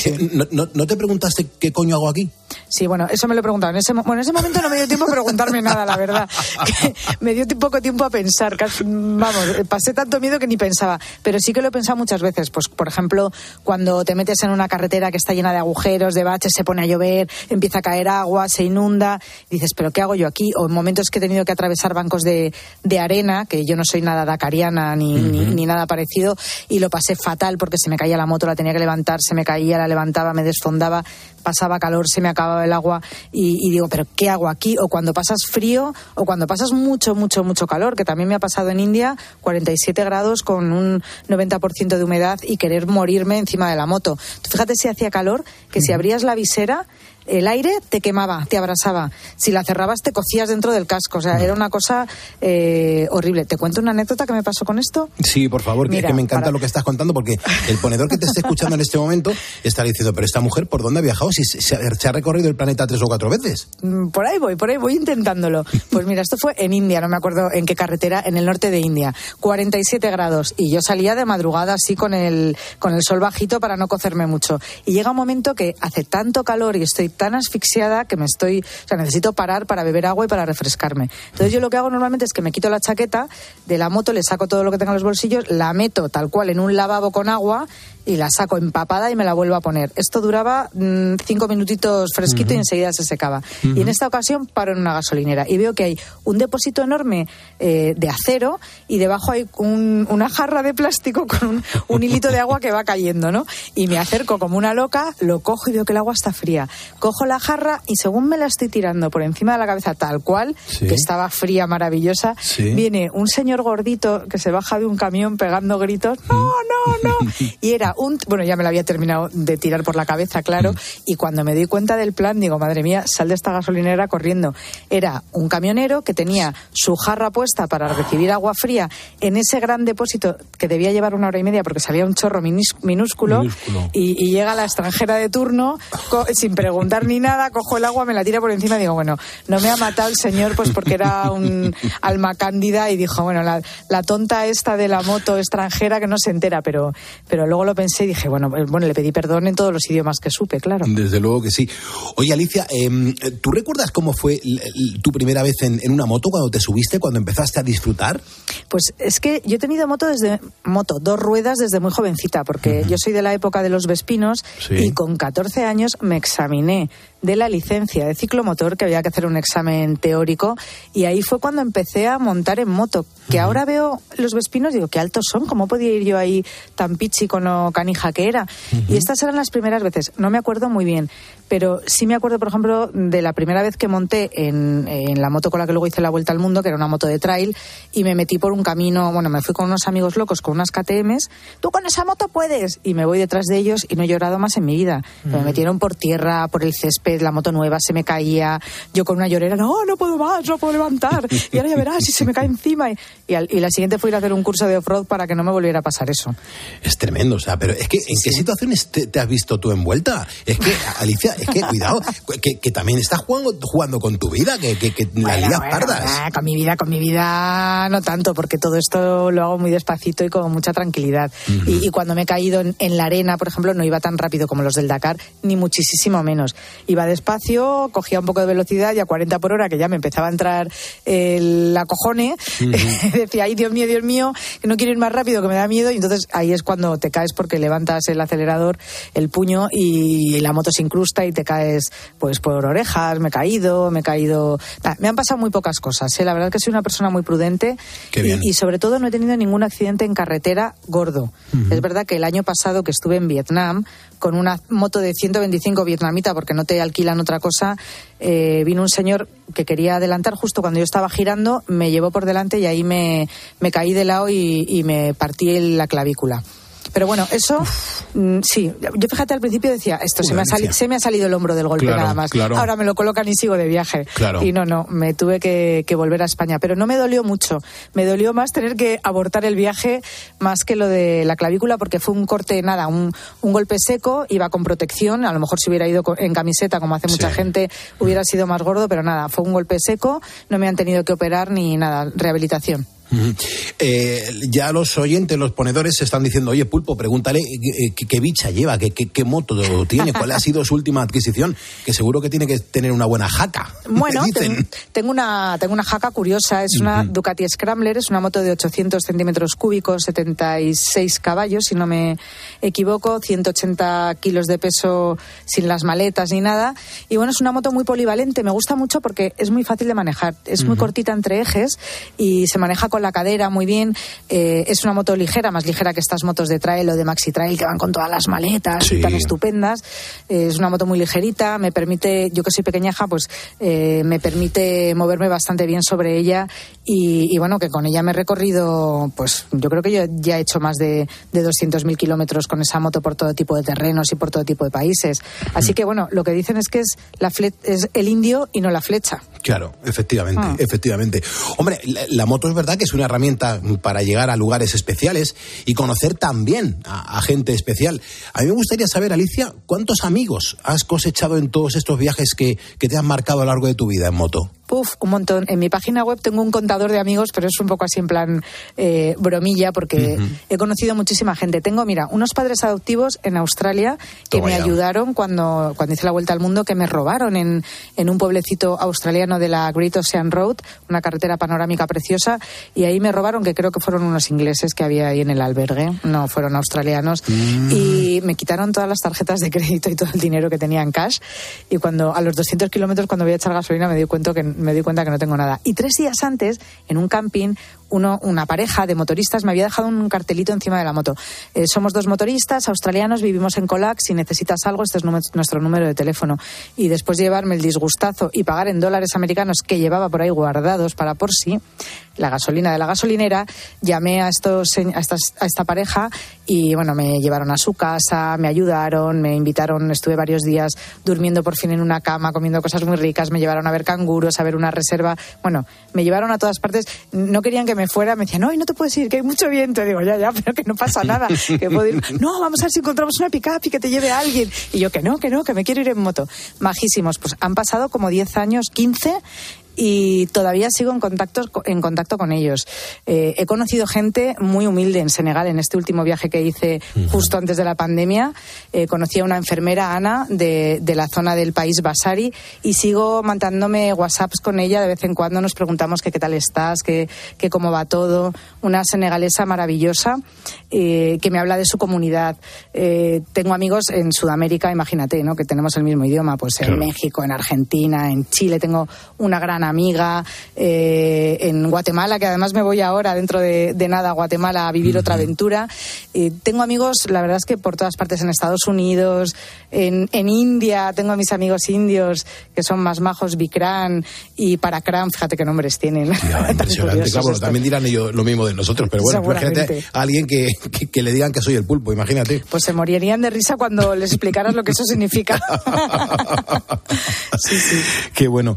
Eh, ¿No, no, no te preguntaste qué coño hago aquí? Sí, bueno, eso me lo he preguntado. En ese, bueno, en ese momento no me dio tiempo a preguntarme nada, la verdad. (laughs) Que me dio poco tiempo a pensar. casi- Vamos, eh, pasé tanto miedo que ni pensaba. Pero sí que lo he pensado muchas veces. Pues, por ejemplo, cuando te metes en una carretera que está llena de agujeros, de baches, se pone a llover, empieza a caer agua, se inunda. y dices, ¿pero qué hago yo aquí? O en momentos que he tenido que atravesar bancos de, de arena, que yo no soy nada dacariana ni, ni, ni nada parecido, y lo pasé fatal porque se me caía la moto, la tenía que levantar, se me caía, la levantaba, me desfondaba, pasaba calor, se me acababa el agua y, y digo, ¿pero qué hago aquí? O cuando pasas frío o cuando pasas mucho, mucho, mucho calor, que también me ha pasado en India, 47 grados con un 90% de humedad y querer morirme encima de la moto. Fíjate si hacía calor, que si abrías la visera, el aire te quemaba, te abrasaba. Si la cerrabas, te cocías dentro del casco. O sea, era una cosa eh, horrible. ¿Te cuento una anécdota que me pasó con esto? Sí, por favor, que, Mira, que me encanta para- lo que estás contando, porque el ponedor que te esté escuchando en este momento está diciendo, pero esta mujer, ¿por dónde ha viajado? Si se, se ha- se ha recorrido el planeta tres o cuatro veces. Mm, Por ahí voy, por ahí voy intentándolo. Pues mira, esto fue en India, no me acuerdo en qué carretera, en el norte de India. 47 grados y yo salía de madrugada así con el, con el sol bajito para no cocerme mucho. Y llega un momento que hace tanto calor y estoy tan asfixiada que me estoy, o sea, necesito parar para beber agua y para refrescarme. Entonces yo lo que hago normalmente es que me quito la chaqueta de la moto, le saco todo lo que tenga en los bolsillos, la meto tal cual en un lavabo con agua y la saco empapada y me la vuelvo a poner. Esto duraba mm, cinco minutitos fresquito y enseguida se secaba. Y en esta ocasión paro en una gasolinera y veo que hay un depósito enorme eh, de acero y debajo hay un- una jarra de plástico con un, un hilito de agua que va cayendo, ¿no? Y me acerco como una loca, lo cojo y veo que el agua está fría. Cojo la jarra y según me la estoy tirando por encima de la cabeza tal cual, Sí. que estaba fría, maravillosa, Sí. viene un señor gordito que se baja de un camión pegando gritos, no, no, no. (laughs) Y era un, bueno, ya me lo había terminado de tirar por la cabeza, claro, y cuando me di cuenta del plan, digo, madre mía, sal de esta gasolinera corriendo. Era un camionero que tenía su jarra puesta para recibir agua fría en ese gran depósito que debía llevar una hora y media porque salía un chorro minúsculo, Minúsculo. Y, y llega la extranjera de turno co- sin preguntar ni nada, cojo el agua, me la tira por encima y digo, bueno, no me ha matado el señor pues porque era un alma cándida y dijo, bueno, la, la tonta esta de la moto extranjera que no se entera, pero, pero luego lo pensé y dije, bueno, eh, bueno, le pedí perdón en todos los idiomas que supe, claro. Desde luego que sí. Oye, Alicia, em, ¿tú recuerdas cómo fue tu primera vez en, en una moto cuando te subiste, cuando empezaste a disfrutar? Pues es que yo he tenido moto desde moto, dos ruedas desde muy jovencita, porque yo soy de la época de los Vespinos Sí. y con 14 años me examiné de la licencia de ciclomotor, que había que hacer un examen teórico, y ahí fue cuando empecé a montar en moto, que ahora veo los Vespinos digo, qué altos son, ¿cómo podía ir yo ahí tan pichi con lo canija que era? Y estas eran las primeras veces, no me acuerdo muy bien, pero sí me acuerdo, por ejemplo, de la primera vez que monté en, en la moto con la que luego hice la vuelta al mundo, que era una moto de trail, y me metí por un camino, bueno, me fui con unos amigos locos con unas KTMs, tú con esa moto puedes, y me voy detrás de ellos y no he llorado más en mi vida. Me metieron por tierra, por el césped, la moto nueva se me caía, yo con una llorera, no, no puedo más, no puedo levantar, y ahora ya verás si se me cae encima. Y, y al- y la siguiente fue ir a hacer un curso de off-road para que no me volviera a pasar eso. Es tremendo, o sea, pero es que ¿en qué situaciones te, te has visto tú envuelta? Es que, (laughs) Alicia, es que cuidado, que, que también estás jugando, jugando con tu vida, que, que, que la lías bueno, pardas. ah, con mi vida, con mi vida no tanto, porque todo esto lo hago muy despacito y con mucha tranquilidad. y, y cuando me he caído en, en la arena, por ejemplo, no iba tan rápido como los del Dakar, ni muchísimo menos. Iba despacio, cogía un poco de velocidad y a 40 por hora, que ya me empezaba a entrar el acojone, (laughs) decía, ay, Dios mío, Dios mío, que no quiero ir más rápido, que me da miedo. Y entonces ahí es cuando te caes porque levantas el acelerador, el puño y la moto se incrusta y te caes pues por orejas, me he caído, me he caído... Me han pasado muy pocas cosas, ¿eh? la verdad que soy una persona muy prudente Qué bien. y, y sobre todo no he tenido ningún accidente en carretera gordo. Es verdad que el año pasado que estuve en Vietnam con una moto de 125 vietnamita porque no te alquilan otra cosa, eh, vino un señor que quería adelantar justo cuando yo estaba girando, me llevó por delante y ahí me, me caí de lado y, y me partí la clavícula. Pero bueno, eso mm, sí. Yo fíjate al principio decía, esto se me, ha sali- se me ha salido el hombro del golpe Claro, nada más. claro. Ahora me lo colocan y sigo de viaje. Claro. Y no, no, me tuve que, que volver a España. Pero no me dolió mucho. Me dolió más tener que abortar el viaje más que lo de la clavícula porque fue un corte, nada, un, un golpe seco, iba con protección. A lo mejor si hubiera ido en camiseta, como hace mucha Sí. gente, hubiera sido más gordo, pero nada, fue un golpe seco. No me han tenido que operar ni nada, rehabilitación. Eh, ya los oyentes, los ponedores, se están diciendo, oye, Pulpo, pregúntale eh, qué, qué bicha lleva, qué, qué, qué moto tiene, cuál ha (laughs) sido su última adquisición, que seguro que tiene que tener una buena jaca. (laughs) Bueno, ten- tengo una, tengo una jaca curiosa. Es una Ducati Scrambler, es una moto de 800 centímetros cúbicos, 76 caballos, si no me equivoco, 180 kilos de peso sin las maletas ni nada. Y bueno, es una moto muy polivalente. Me gusta mucho porque es muy fácil de manejar. Es muy Ujú. cortita entre ejes y se maneja con la cadera muy bien. Eh, es una moto ligera, más ligera que estas motos de trail o de maxi trail que van con todas las maletas Sí. y tan estupendas. Eh, es una moto muy ligerita, me permite, yo que soy pequeñaja, pues eh, me permite moverme bastante bien sobre ella y, y bueno, que con ella me he recorrido, pues yo creo que yo ya he hecho más de, de 200.000 kilómetros con esa moto por todo tipo de terrenos y por todo tipo de países. Así que bueno, lo que dicen es que es, la fle- es el indio y no la flecha. Claro, efectivamente, Ah. efectivamente. Hombre, la, la moto es verdad que es una herramienta para llegar a lugares especiales y conocer también a, a gente especial. A mí me gustaría saber, Alicia, ¿cuántos amigos has cosechado en todos estos viajes que, que te han marcado a lo largo de tu vida en moto? Puf, un montón. En mi página web tengo un contador de amigos, pero es un poco así en plan eh, bromilla, porque he conocido muchísima gente. Tengo, mira, unos padres adoptivos en Australia que Toma me ya. ayudaron cuando, cuando hice la vuelta al mundo, que me robaron en, en un pueblecito australiano de la Great Ocean Road, una carretera panorámica preciosa, y ahí me robaron, que creo que fueron unos ingleses que había ahí en el albergue, no fueron australianos, y me quitaron todas las tarjetas de crédito y todo el dinero que tenía en cash. Y cuando a los 200 kilómetros, cuando voy a echar gasolina, me di, cuenta que, me di cuenta que no tengo nada. Y tres días antes, en un camping, uno, una pareja de motoristas me había dejado un cartelito encima de la moto. Eh, somos dos motoristas australianos, vivimos en Colac. Si necesitas algo, este es nuestro número de teléfono. Y después de llevarme el disgustazo y pagar en dólares americanos que llevaba por ahí guardados para por sí, la gasolina de la gasolinera, llamé a, estos, a, estas- a esta pareja y bueno, me llevaron a su casa, me ayudaron, me invitaron, estuve varios días durmiendo por fin en una cama, comiendo cosas muy ricas, me llevaron a ver canguros, a ver una reserva, bueno, me llevaron a todas partes, no querían que me fuera, me decían, no, y no te puedes ir, que hay mucho viento, digo, ya, ya, (laughs) pero que no pasa nada, que puedo ir, no, vamos a ver si encontramos una pick-up y que te lleve a alguien, y yo que no, que no, que me quiero ir en moto, majísimos, pues han pasado como 10 años, 15, y todavía sigo en contacto, en contacto con ellos. Eh, he conocido gente muy humilde en Senegal en este último viaje que hice justo antes de la pandemia. Eh, conocí a una enfermera, Ana, de, de la zona del país Basari y sigo mandándome WhatsApps con ella. De vez en cuando nos preguntamos que qué tal estás, que, que cómo va todo. Una senegalesa maravillosa eh, que me habla de su comunidad. Eh, tengo amigos en Sudamérica, imagínate, ¿no? que tenemos el mismo idioma, pues en Claro. México, en Argentina, en Chile. Tengo una gran amiga eh, en Guatemala, que además me voy ahora, dentro de, de nada, a Guatemala a vivir otra aventura. Eh, tengo amigos, la verdad es que por todas partes, en Estados Unidos, en, en India, tengo a mis amigos indios que son más majos, Bikram y Parakram, fíjate qué nombres tienen. (laughs) Impresionante, claro, también dirán ellos lo mismo de nosotros, pero bueno, imagínate a alguien que, que, que le digan que soy el pulpo, imagínate. Pues se morirían de risa cuando les explicaras lo que eso significa. (laughs) (laughs) Qué bueno.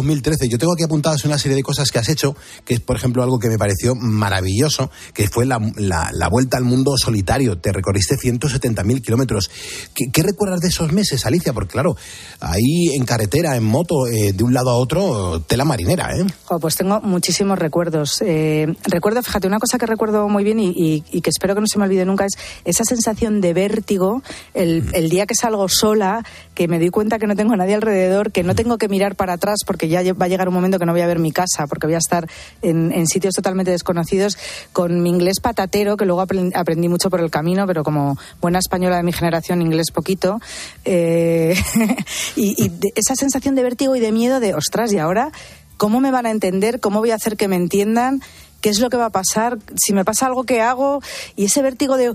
2011-2013. Yo tengo aquí apuntadas una serie de cosas que has hecho, que es, por ejemplo, algo que me pareció maravilloso, que fue la, la- la vuelta al mundo solitario. Te recorriste 170.000 kilómetros. ¿Qué, qué recuerdas de esos meses, Alicia? Porque, claro, ahí en carretera, en moto, eh, de un lado a otro, tela marinera, ¿eh? Pues tengo muchísimos recuerdos. Eh, recuerdo, fíjate, una cosa que recuerdo muy bien y, y- y que espero que no se me olvide nunca es esa sensación de vértigo el, el día que salgo sola, que me doy cuenta que no tengo a nadie alrededor, que no tengo que mirar para atrás porque ya va a llegar un momento que no voy a ver mi casa, porque voy a estar en, sitios totalmente desconocidos, con mi inglés patatero, que luego aprend- aprendí mucho por el camino, pero como buena española de mi generación, inglés poquito. Eh, (laughs) y esa sensación de vértigo y de miedo de, ostras, ¿y ahora cómo me van a entender? ¿Cómo voy a hacer que me entiendan? ¿Qué es lo que va a pasar? Si me pasa algo, ¿qué hago? Y ese vértigo de,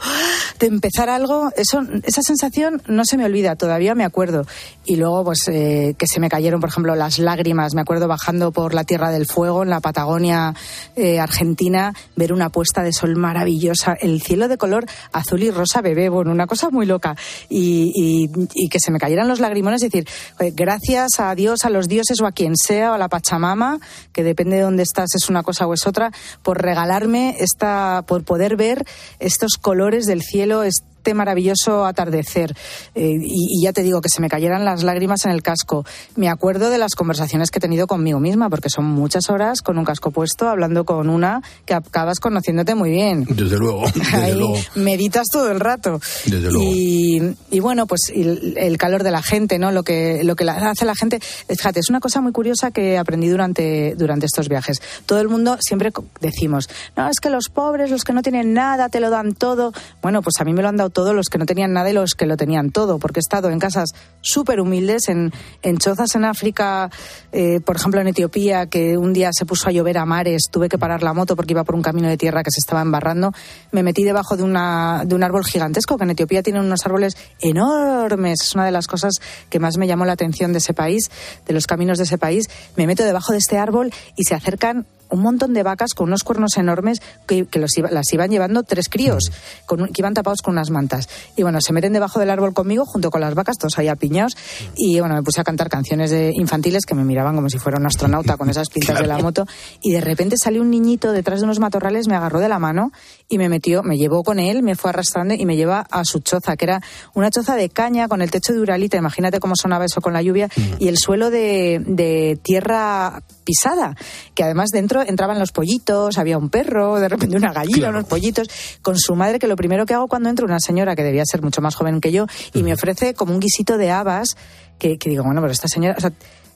de empezar algo, eso, esa sensación no se me olvida, todavía me acuerdo. Y luego, pues, eh, que se me cayeron, por ejemplo, las lágrimas. Me acuerdo bajando por la Tierra del Fuego, en la Patagonia eh, argentina, ver una puesta de sol maravillosa, el cielo de color azul y rosa bebé, bueno, una cosa muy loca. Y, y- y que se me cayeran los lagrimones decir, "Joder, gracias a Dios, a los dioses o a quien sea, o a la Pachamama, que depende de dónde estás, es una cosa o es otra, por regalarme esta, por poder ver estos colores del cielo, este maravilloso atardecer. Eh, y, y ya te digo que se me cayeran las lágrimas en el casco. Me acuerdo de las conversaciones que he tenido conmigo misma, porque son muchas horas con un casco puesto, hablando con una que acabas conociéndote muy bien. Desde luego, (laughs) desde Ahí luego. meditas todo el rato. Desde luego. Y, y bueno, pues el, el calor de la gente, ¿no? Lo que, lo que hace la gente. Fíjate, es una cosa muy curiosa que aprendí durante, durante estos viajes. Todo el mundo siempre decimos, no, es que los pobres, los que no tienen nada, te lo dan todo. Bueno, pues a mí me lo han dado todo los que no tenían nada y los que lo tenían todo, porque he estado en casas súper humildes, en, chozas en África, eh, por ejemplo en Etiopía, que un día se puso a llover a mares, tuve que parar la moto porque iba por un camino de tierra que se estaba embarrando, me metí debajo de, una, de un árbol gigantesco, que en Etiopía tienen unos árboles enormes, es una de las cosas que más me llamó la atención de ese país, de los caminos de ese país, me meto debajo de este árbol y se acercan un montón de vacas con unos cuernos enormes que, que los iba- las iban llevando tres críos, con un- que iban tapados con unas mantas. Y bueno, se meten debajo del árbol conmigo junto con las vacas, todos ahí apiñados. Y bueno, me puse a cantar canciones de infantiles que me miraban como si fuera un astronauta con esas pintas de la moto. Y de repente salió un niñito detrás de unos matorrales, me agarró de la mano y me metió, me llevó con él, me fue arrastrando y me lleva a su choza, que era una choza de caña con el techo de uralita. Imagínate cómo sonaba eso con la lluvia y el suelo de, de tierra pisada, que además dentro entraban los pollitos, había un perro, de repente una gallina, unos pollitos, con su madre, que lo primero que hago cuando entro, una señora que debía ser mucho más joven que yo, y me ofrece como un guisito de habas, que, que digo, bueno, pero esta señora, o sea,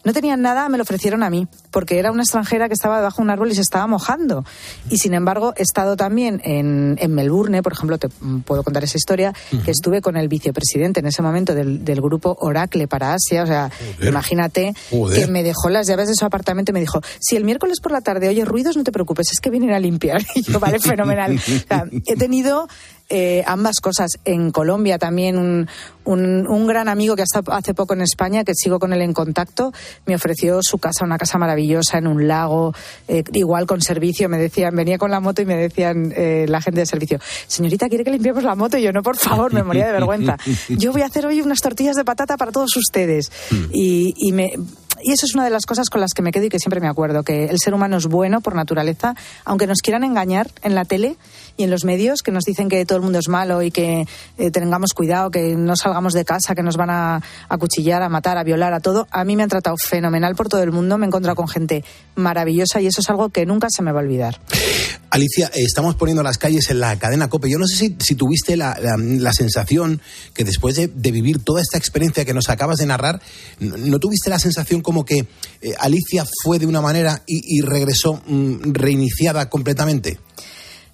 no tenían nada, me lo ofrecieron a mí, porque era una extranjera que estaba debajo de un árbol y se estaba mojando. Y sin embargo, he estado también en, en Melbourne, por ejemplo, te puedo contar esa historia, que estuve con el vicepresidente en ese momento del, del grupo Oracle para Asia. O sea, Joder. imagínate Joder. que me dejó las llaves de su apartamento y me dijo, si el miércoles por la tarde oyes ruidos, no te preocupes, es que vienen a limpiar. (laughs) Y yo, vale, fenomenal. O sea, he tenido eh, ambas cosas. En Colombia también un, un, un gran amigo que ha estado hace poco en España, que sigo con él en contacto, me ofreció su casa, una casa maravillosa en un lago, eh, igual con servicio. Me decían, venía con la moto y me decían eh, la gente de servicio, señorita, ¿quiere que limpiemos la moto? Y yo, no, por favor, me moría de vergüenza. (laughs) Yo voy a hacer hoy unas tortillas de patata para todos ustedes. Y, y me y eso es una de las cosas con las que me quedo y que siempre me acuerdo, que el ser humano es bueno por naturaleza, aunque nos quieran engañar en la tele y en los medios, que nos dicen que todo el mundo es malo y que eh, tengamos cuidado, que no salgamos de casa, que nos van a, a cuchillar, a matar, a violar, a todo. A mí me han tratado fenomenal por todo el mundo, me he encontrado con gente maravillosa y eso es algo que nunca se me va a olvidar. Alicia, eh, estamos poniendo las calles en la cadena COPE. Yo no sé si, tuviste la, la- sensación que después de, de vivir toda esta experiencia que nos acabas de narrar, ¿no, no tuviste la sensación como que eh, Alicia fue de una manera y, regresó mm, reiniciada completamente?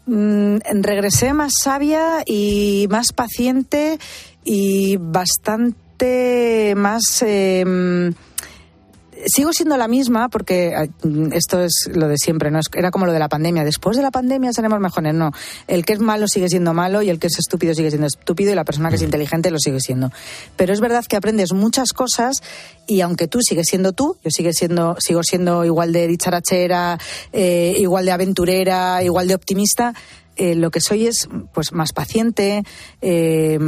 Mm, regresé más sabia y más paciente y bastante más... mm, sigo siendo la misma porque eh, esto es lo de siempre, ¿no? Era como lo de la pandemia. Después de la pandemia seremos mejores. No. El que es malo sigue siendo malo y el que es estúpido sigue siendo estúpido y la persona que es inteligente lo sigue siendo. Pero es verdad que aprendes muchas cosas y aunque tú sigues siendo tú, yo sigue siendo, sigo siendo igual de dicharachera, eh, igual de aventurera, igual de optimista, eh, lo que soy es pues más paciente, eh,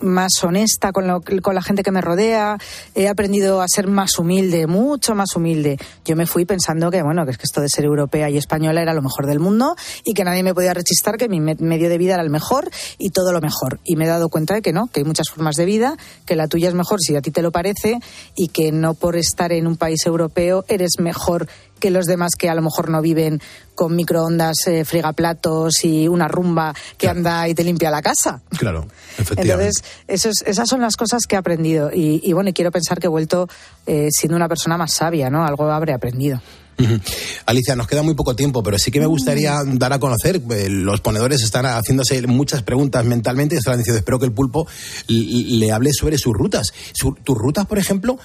más honesta con, lo- con la gente que me rodea, he aprendido a ser más humilde, mucho más humilde. Yo me fui pensando que bueno, que es que esto de ser europea y española era lo mejor del mundo y que nadie me podía rechistar que mi me- medio de vida era el mejor y todo lo mejor. Y me he dado cuenta de que no, que hay muchas formas de vida, que la tuya es mejor si a ti te lo parece y que no por estar en un país europeo eres mejor que los demás que a lo mejor no viven con microondas, eh, fregaplatos y una rumba que anda y te limpia la casa. Claro, efectivamente. Entonces, eso es- esas son las cosas que he aprendido. Y, y bueno, y quiero pensar que he vuelto eh, siendo una persona más sabia, ¿no? Algo habré aprendido. Alicia, nos queda muy poco tiempo, pero sí que me gustaría dar a conocer, eh, los ponedores están haciéndose muchas preguntas mentalmente y están diciendo, espero que el pulpo le hable sobre sus rutas. Su- tus rutas, por ejemplo,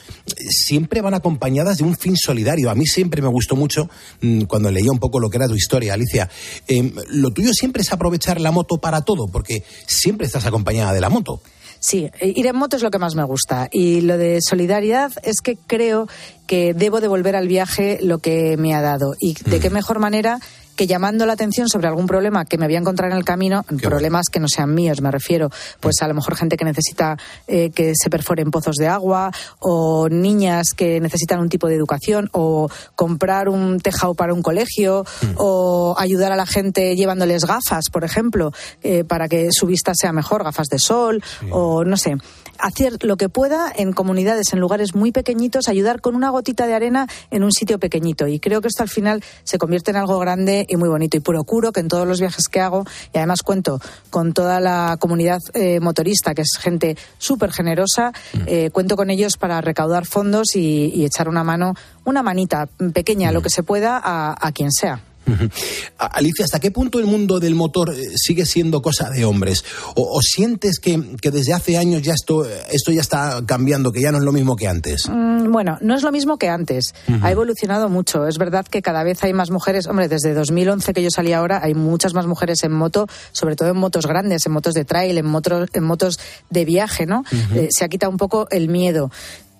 siempre van acompañadas de un fin solidario. A mí siempre me gustó mucho mm, cuando leía un poco lo que era tu historia, Alicia. Eh, lo tuyo siempre es aprovechar la moto para todo, porque siempre estás acompañada de la moto. Sí, eh, ir en moto es lo que más me gusta. Y lo de solidaridad es que creo que debo devolver al viaje lo que me ha dado. Y de qué mejor manera que llamando la atención sobre algún problema que me voy a encontrar en el camino, problemas que no sean míos, me refiero, pues a lo mejor gente que necesita eh, que se perforen pozos de agua, o niñas que necesitan un tipo de educación, o comprar un tejado para un colegio, o ayudar a la gente llevándoles gafas, por ejemplo, eh, para que su vista sea mejor, gafas de sol, o no sé. Hacer lo que pueda en comunidades, en lugares muy pequeñitos, ayudar con una gotita de arena en un sitio pequeñito. Y creo que esto al final se convierte en algo grande y muy bonito. Y procuro que en todos los viajes que hago, y además cuento con toda la comunidad eh, motorista, que es gente súper generosa, eh, cuento con ellos para recaudar fondos y, echar una mano, una manita pequeña, lo que se pueda, a quien sea. Alicia, ¿hasta qué punto el mundo del motor eh, sigue siendo cosa de hombres? ¿O, sientes que, desde hace años ya esto, esto ya está cambiando, que ya no es lo mismo que antes? Mm, bueno, no es lo mismo que antes. Ha evolucionado mucho. Es verdad que cada vez hay más mujeres. Hombre, desde 2011 que yo salí ahora, hay muchas más mujeres en moto, sobre todo en motos grandes, en motos de trail, en motos, en motos de viaje, ¿no? Eh, se ha quitado un poco el miedo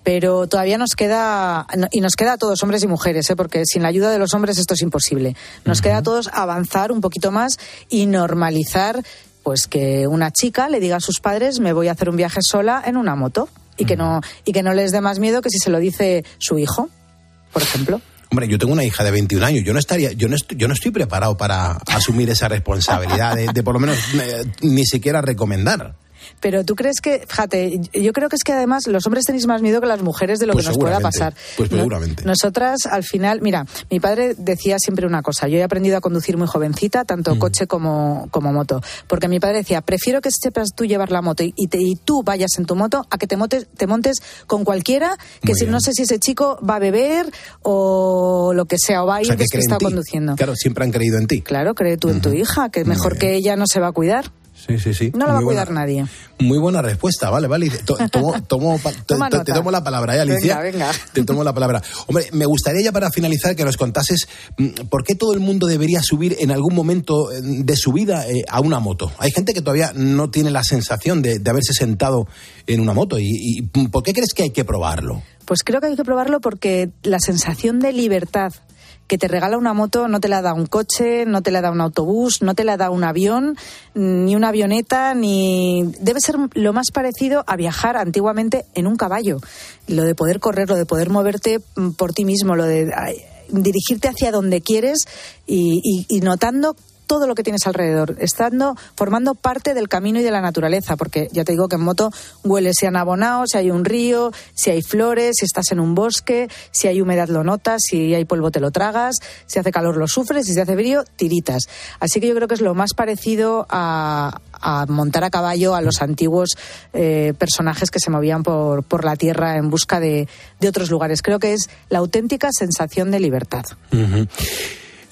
pero todavía nos queda, y nos queda a todos, hombres y mujeres, ¿eh? porque sin la ayuda de los hombres esto es imposible. Nos queda a todos avanzar un poquito más y normalizar pues que una chica le diga a sus padres me voy a hacer un viaje sola en una moto y que no y que no les dé más miedo que si se lo dice su hijo, por ejemplo. Hombre, yo tengo una hija de 21 años. Yo no estaría, yo no estoy, yo no estoy preparado para asumir esa responsabilidad de, por lo menos eh, ni siquiera recomendar. Pero tú crees que, fíjate, yo creo que es que además los hombres tenéis más miedo que las mujeres de lo pues que nos pueda pasar. Pues seguramente. Nosotras, al final, mira, mi padre decía siempre una cosa. Yo he aprendido a conducir muy jovencita, tanto mm. coche como, como moto. Porque mi padre decía, prefiero que sepas tú llevar la moto y, y tú vayas en tu moto a que te, montes, te montes con cualquiera, que si no sé si ese chico va a beber o lo que sea, o va a ir que, está conduciendo. Claro, siempre han creído en ti. Claro, cree tú en tu hija, que mejor que ella no se va a cuidar. Sí, sí, sí. No la va a cuidar nadie. Muy buena respuesta, vale, vale. Tomo, (laughs) tomo, te, tomo la palabra, ¿eh, Alicia? Venga, venga. Te tomo la palabra. Hombre, me gustaría ya para finalizar que nos contases mm, por qué todo el mundo debería subir en algún momento eh, de su vida eh, a una moto. Hay gente que todavía no tiene la sensación de, haberse sentado en una moto. ¿Y, ¿Y por qué crees que hay que probarlo? Pues creo que hay que probarlo porque la sensación de libertad que te regala una moto no te la da un coche, no te la da un autobús, no te la da un avión, ni una avioneta, ni. Debe ser lo más parecido a viajar antiguamente en un caballo. Lo de poder correr, lo de poder moverte por ti mismo, lo de dirigirte hacia donde quieres y, y notando todo lo que tienes alrededor, estando, formando parte del camino y de la naturaleza, porque ya te digo que en moto huele si han abonado, si hay un río, si hay flores, si estás en un bosque, si hay humedad lo notas, si hay polvo te lo tragas, si hace calor lo sufres, si se hace frío, tiritas. Así que yo creo que es lo más parecido a, montar a caballo a los antiguos eh, personajes que se movían por, por la tierra en busca de, de, otros lugares. Creo que es la auténtica sensación de libertad.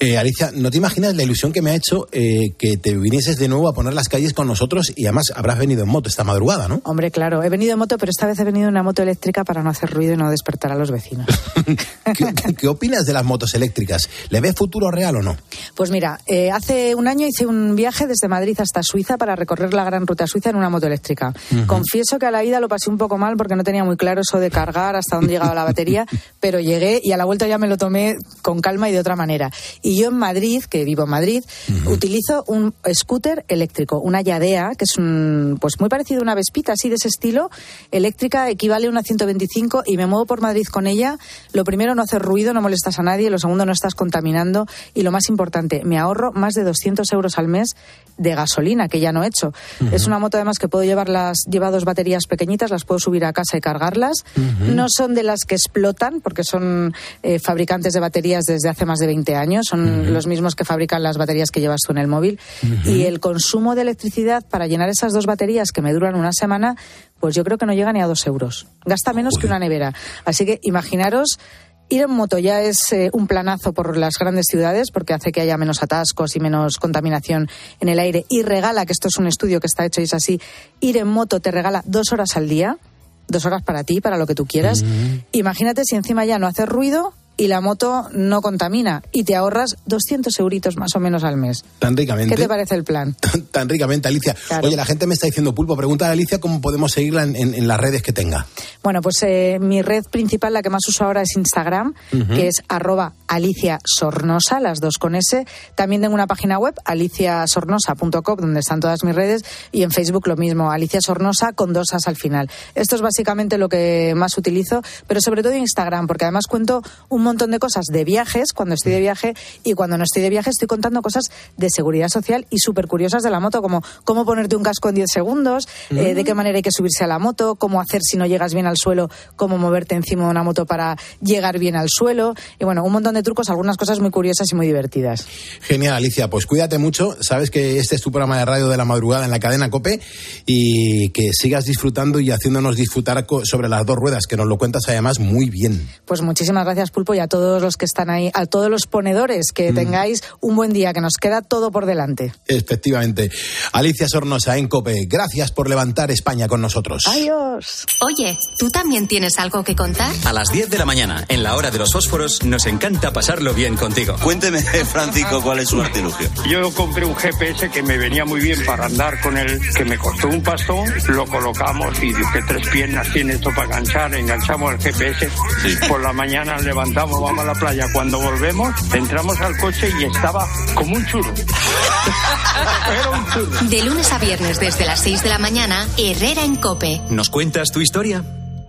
Eh, Alicia, ¿no te imaginas la ilusión que me ha hecho eh, que te vinieses de nuevo a poner las calles con nosotros y además habrás venido en moto esta madrugada, ¿no? Hombre, claro, he venido en moto, pero esta vez he venido en una moto eléctrica para no hacer ruido y no despertar a los vecinos. (laughs) ¿Qué, opinas de las motos eléctricas? ¿Le ves futuro real o no? Pues mira, eh, hace un año hice un viaje desde Madrid hasta Suiza para recorrer la gran ruta suiza en una moto eléctrica. Confieso que a la ida lo pasé un poco mal porque no tenía muy claro eso de cargar hasta dónde llegaba la batería, (laughs) pero llegué y a la vuelta ya me lo tomé con calma y de otra manera. Y yo en Madrid, que vivo en Madrid, utilizo un scooter eléctrico, una Yadea, que es un, pues muy parecido a una Vespita, así de ese estilo, eléctrica, equivale a una 125 y me muevo por Madrid con ella. Lo primero, no hacer ruido, no molestas a nadie. Lo segundo, no estás contaminando. Y lo más importante, me ahorro más de 200 euros al mes de gasolina, que ya no he hecho. Es una moto además que puedo llevar las, lleva dos baterías pequeñitas, las puedo subir a casa y cargarlas. No son de las que explotan, porque son eh, fabricantes de baterías desde hace más de 20 años. Son los mismos que fabrican las baterías que llevas tú en el móvil. Y el consumo de electricidad para llenar esas dos baterías que me duran una semana, pues yo creo que no llega ni a dos euros. Gasta menos que una nevera. Así que imaginaros Ir en moto ya es eh, un planazo por las grandes ciudades porque hace que haya menos atascos y menos contaminación en el aire y regala, que esto es un estudio que está hecho y es así, ir en moto te regala dos horas al día, dos horas para ti, para lo que tú quieras. Imagínate si encima ya no hace ruido y la moto no contamina y te ahorras 200 euritos más o menos al mes. Tan ricamente. ¿Qué te parece el plan? Tan ricamente, Alicia. Oye, la gente me está diciendo, Pulpo, pregunta a Alicia cómo podemos seguirla en, en- en las redes que tenga. Bueno, pues eh, mi red principal, la que más uso ahora es Instagram, que es arroba Alicia Sornosa, las dos con S. También tengo una página web, aliciasornosa.com, donde están todas mis redes, y en Facebook lo mismo, Alicia Sornosa con dos as al final. Esto es básicamente lo que más utilizo, pero sobre todo Instagram, porque además cuento un montón de cosas de viajes, cuando estoy de viaje, y cuando no estoy de viaje estoy contando cosas de seguridad social y súper curiosas de la moto, como cómo ponerte un casco en 10 segundos, eh, de qué manera hay que subirse a la moto, cómo hacer si no llegas bien al suelo, cómo moverte encima de una moto para llegar bien al suelo, y bueno, un montón de trucos, algunas cosas muy curiosas y muy divertidas. Genial, Alicia. Pues cuídate mucho. Sabes que este es tu programa de radio de la madrugada en la cadena Cope y que sigas disfrutando y haciéndonos disfrutar sobre las dos ruedas, que nos lo cuentas además muy bien. Pues muchísimas gracias, Pulpo, y a todos los que están ahí, a todos los ponedores, que tengáis un buen día, que nos queda todo por delante. Efectivamente. Alicia Sornosa en Cope, gracias por levantar España con nosotros. Adiós. Oye, ¿tú también tienes algo que contar? A las 10 de la mañana, en la hora de los fósforos, nos encanta pasarlo bien contigo. Cuénteme, (laughs) Francisco, cuál es su artilugio. Yo compré un GPS que me venía muy bien para andar con él, que me costó un pastón, lo colocamos y dije, tres piernas tiene esto para enganchar, enganchamos el GPS, por la mañana levantamos, vamos a la playa, cuando volvemos, entramos al coche y estaba como un churro. Era un churro. De lunes a viernes desde las 6 de la mañana, Herrera en Cope. ¿Nos cuentas tu historia?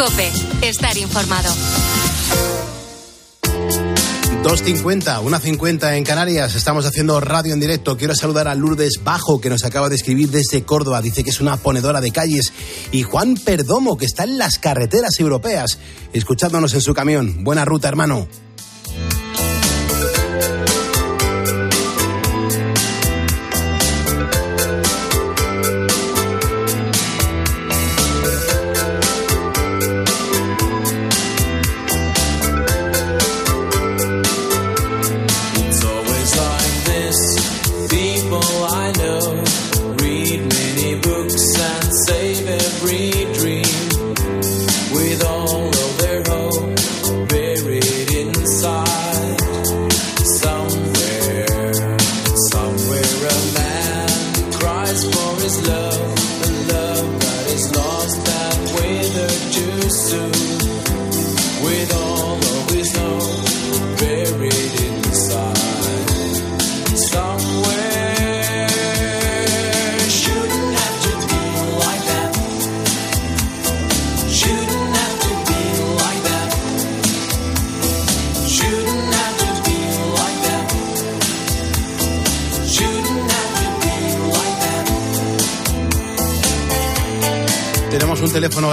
Cope, estar informado. 2.50, una 50 en Canarias. Estamos haciendo radio en directo. Quiero saludar a Lourdes Bajo, que nos acaba de escribir desde Córdoba. Dice que es una ponedora de calles. Y Juan Perdomo, que está en las carreteras europeas, escuchándonos en su camión. Buena ruta, hermano.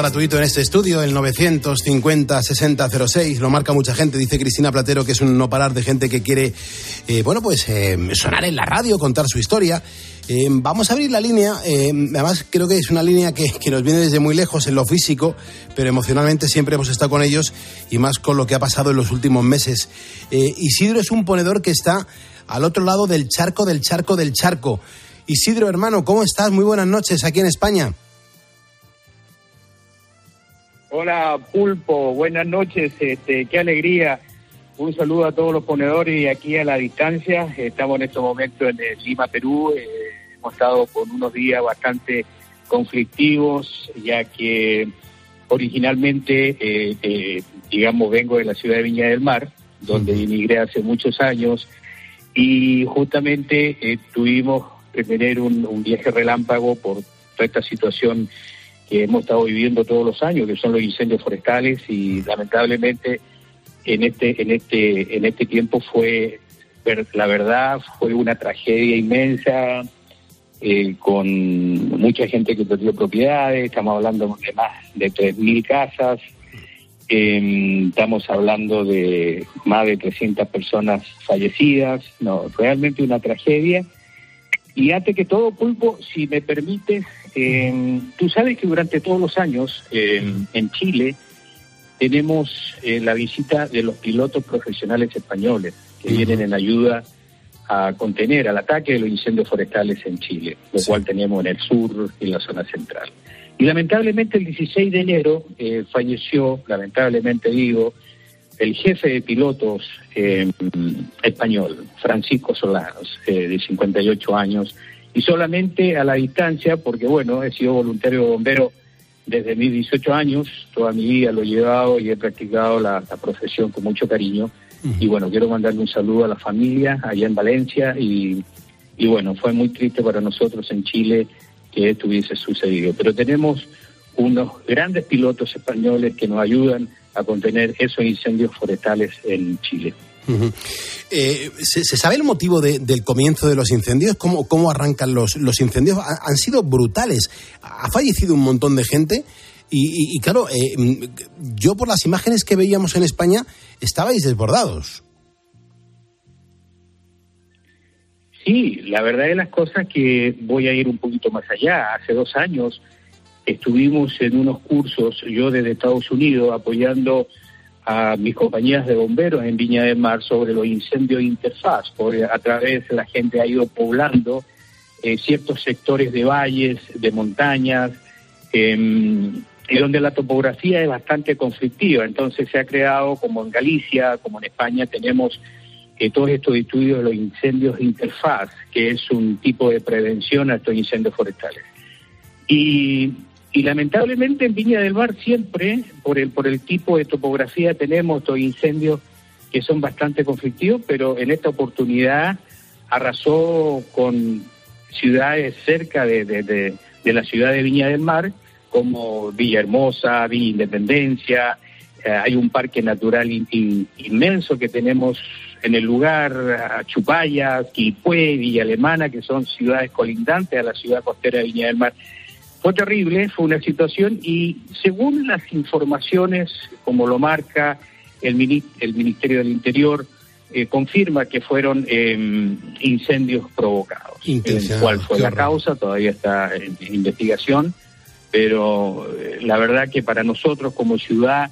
Gratuito en este estudio, el 950-6006. Lo marca mucha gente. Dice Cristina Platero que es un no parar de gente que quiere, eh, bueno, pues eh, sonar en la radio, contar su historia. Eh, vamos a abrir la línea. además, creo que es una línea que, que nos viene desde muy lejos en lo físico, pero emocionalmente siempre hemos estado con ellos y más con lo que ha pasado en los últimos meses. Isidro es un ponedor que está al otro lado del charco, del charco, del charco. Isidro, hermano, ¿cómo estás? Muy buenas noches aquí en España. Hola Pulpo, buenas noches, este, qué alegría. Un saludo a todos los ponedores y aquí a la distancia. Estamos en este momento en eh, Lima, Perú. Eh, hemos estado con unos días bastante conflictivos, ya que originalmente, eh, eh, digamos, vengo de la ciudad de Viña del Mar, donde emigré hace muchos años, y justamente tuvimos que tener un, un viaje relámpago por toda esta situación que hemos estado viviendo todos los años, que son los incendios forestales y lamentablemente en este en este en este tiempo fue la verdad fue una tragedia inmensa eh, con mucha gente que perdió propiedades, estamos hablando de más de 3.000 casas Eh, estamos hablando de más de 300 personas fallecidas, no, realmente una tragedia. Y antes que todo, Pulpo, si me permites, eh, tú sabes que durante todos los años eh, en Chile tenemos eh, la visita de los pilotos profesionales españoles que vienen en ayuda a contener al ataque de los incendios forestales en Chile, lo cual tenemos en el sur y en la zona central. Y lamentablemente el 16 de enero eh, falleció, lamentablemente digo, el jefe de pilotos eh, español, Francisco Solanos, eh, de 58 años, y solamente a la distancia, porque bueno, he sido voluntario bombero desde mis 18 años, toda mi vida lo he llevado y he practicado la, la profesión con mucho cariño. Y bueno, quiero mandarle un saludo a la familia allá en Valencia y, y bueno, fue muy triste para nosotros en Chile que esto hubiese sucedido. Pero tenemos unos grandes pilotos españoles que nos ayudan a contener esos incendios forestales en Chile. Eh, ¿se, sabe el motivo de- del comienzo de los incendios? ¿Cómo, cómo arrancan los, los incendios? Ha- han sido brutales. Ha fallecido un montón de gente. Y claro, eh, mm, yo por las imágenes que veíamos en España, estabais desbordados. Sí, la verdad de las cosas que voy a ir un poquito más allá. Hace dos años estuvimos en unos cursos, yo desde Estados Unidos, apoyando a mis compañías de bomberos en Viña del Mar sobre los incendios de interfaz, porque a través de la gente ha ido poblando eh, ciertos sectores de valles, de montañas, em, y donde la topografía es bastante conflictiva. Entonces se ha creado, como en Galicia, como en España, tenemos eh, todos estos estudios de los incendios de interfaz, que es un tipo de prevención a estos incendios forestales. Y, y lamentablemente en Viña del Mar siempre, por el, por el tipo de topografía, tenemos estos incendios que son bastante conflictivos, pero en esta oportunidad arrasó con ciudades cerca de, de, de- la ciudad de Viña del Mar, como Villahermosa, Villa Independencia, eh, hay un parque natural in- in- inmenso que tenemos en el lugar, Chupaya, Quilpué, Villa Alemana, que son ciudades colindantes a la ciudad costera de Viña del Mar. Fue terrible, fue una situación y según las informaciones, como lo marca el, mini- el Ministerio del Interior, eh, confirma que fueron eh, incendios provocados. ¿Cuál fue la causa? Todavía está en, en investigación, pero eh, la verdad que para nosotros como ciudad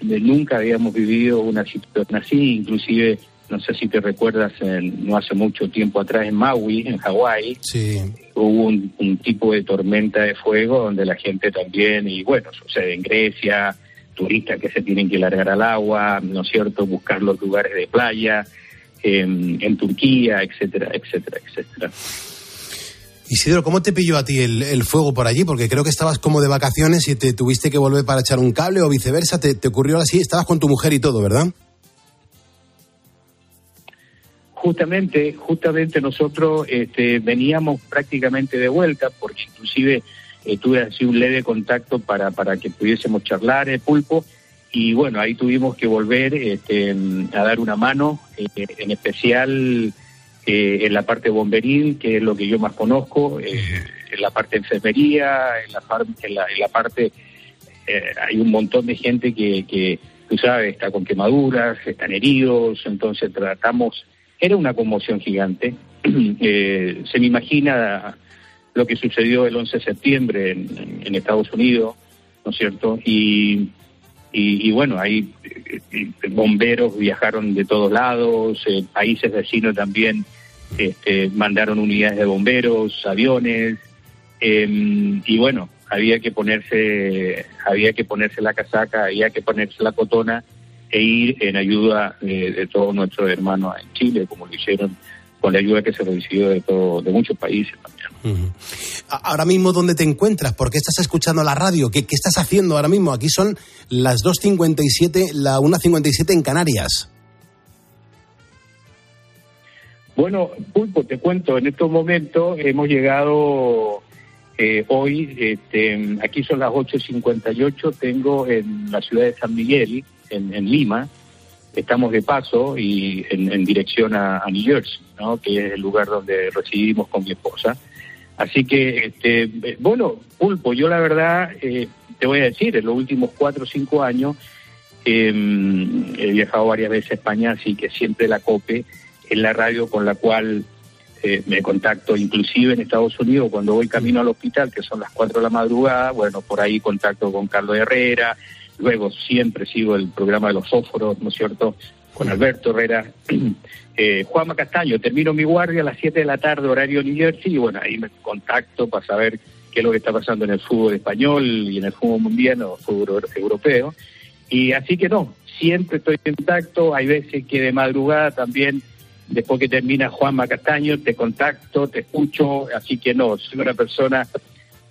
nunca habíamos vivido una situación así, inclusive, no sé si te recuerdas, en- no hace mucho tiempo atrás en Maui, en Hawái, Sí. hubo un, un tipo de tormenta de fuego donde la gente también, y bueno, sucede en Grecia, turistas que se tienen que largar al agua, ¿no es cierto?, buscar los lugares de playa, en, en Turquía, etcétera, etcétera, etcétera. Isidro, ¿cómo te pilló a ti el, el fuego por allí? Porque creo que estabas como de vacaciones y te tuviste que volver para echar un cable o viceversa. ¿Te, te ocurrió así? Estabas con tu mujer y todo, ¿verdad? Justamente, justamente nosotros este, veníamos prácticamente de vuelta, porque inclusive eh, tuve así un leve contacto para, para que pudiésemos charlar el pulpo, y bueno, ahí tuvimos que volver este, a dar una mano, eh, en especial eh, en la parte bomberil, que es lo que yo más conozco, eh, en la parte enfermería, en la, en la, en la parte, eh, hay un montón de gente que, que, tú sabes, está con quemaduras, están heridos, entonces tratamos, era una conmoción gigante. (clears throat) Eh, se me imagina lo que sucedió el 11 de septiembre en, en Estados Unidos, ¿no es cierto? Y, y, y bueno, ahí eh, eh, bomberos viajaron de todos lados, eh, países vecinos también este, mandaron unidades de bomberos, aviones, eh, y bueno, había que ponerse, había que ponerse la casaca, había que ponerse la cotona e ir en ayuda de, de todos nuestros hermanos en Chile, como lo hicieron con la ayuda que se recibió de todo, de muchos países también. Ahora mismo, ¿dónde te encuentras? ¿Por qué estás escuchando la radio? ¿Qué, qué estás haciendo ahora mismo? Aquí son las 2.57, la 1.57 en Canarias. Bueno, Pulpo, te cuento, en estos momentos hemos llegado eh, hoy, este, aquí son las 8.58, tengo en la ciudad de San Miguel, en, en Lima, estamos de paso y en, en dirección a, New Jersey, ¿no? que es el lugar donde residimos con mi esposa. Así que, este, eh, bueno, Pulpo, yo la verdad, eh, te voy a decir, en los últimos cuatro o cinco años Em, he viajado varias veces a España, así que siempre la COPE es la radio con la cual eh, me contacto, inclusive en Estados Unidos, cuando voy camino al hospital, que son las 4 de la madrugada, bueno, por ahí contacto con Carlos Herrera, luego siempre sigo el programa de los fósforos, ¿no es cierto?, con Alberto Herrera. (clears throat) eh, Juanma Castaño, termino mi guardia a las 7 de la tarde, horario New Jersey, y bueno, ahí me contacto para saber qué es lo que está pasando en el fútbol español y en el fútbol mundial o fútbol europeo. Y así que no, siempre estoy en contacto, hay veces que de madrugada también, después que termina Juanma Castaño, te contacto, te escucho, así que no, soy una persona,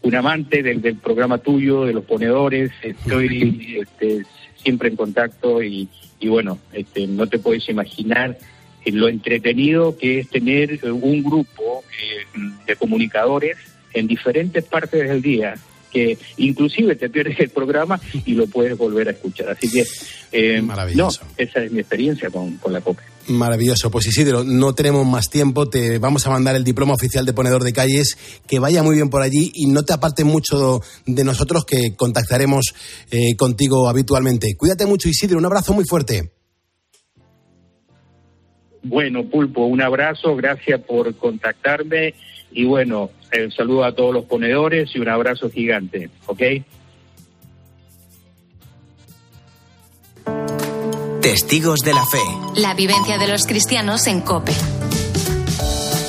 un amante del, del programa tuyo, de los ponedores, estoy este, siempre en contacto y, y bueno, este, no te puedes imaginar eh, lo entretenido que es tener eh, un grupo eh, de comunicadores en diferentes partes del día que inclusive te pierdes el programa y lo puedes volver a escuchar. Así que, eh, no, esa es mi experiencia con, con la COPE. Maravilloso. Pues Isidro, no tenemos más tiempo. Te vamos a mandar el diploma oficial de ponedor de calles. Que vaya muy bien por allí y no te apartes mucho de nosotros que contactaremos eh, contigo habitualmente. Cuídate mucho, Isidro. Un abrazo muy fuerte. Bueno, Pulpo, un abrazo. Gracias por contactarme. Y bueno, un saludo a todos los ponedores y un abrazo gigante. ¿Ok? Testigos de la fe. La vivencia de los cristianos en COPE.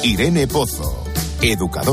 Irene Pozo, educadora.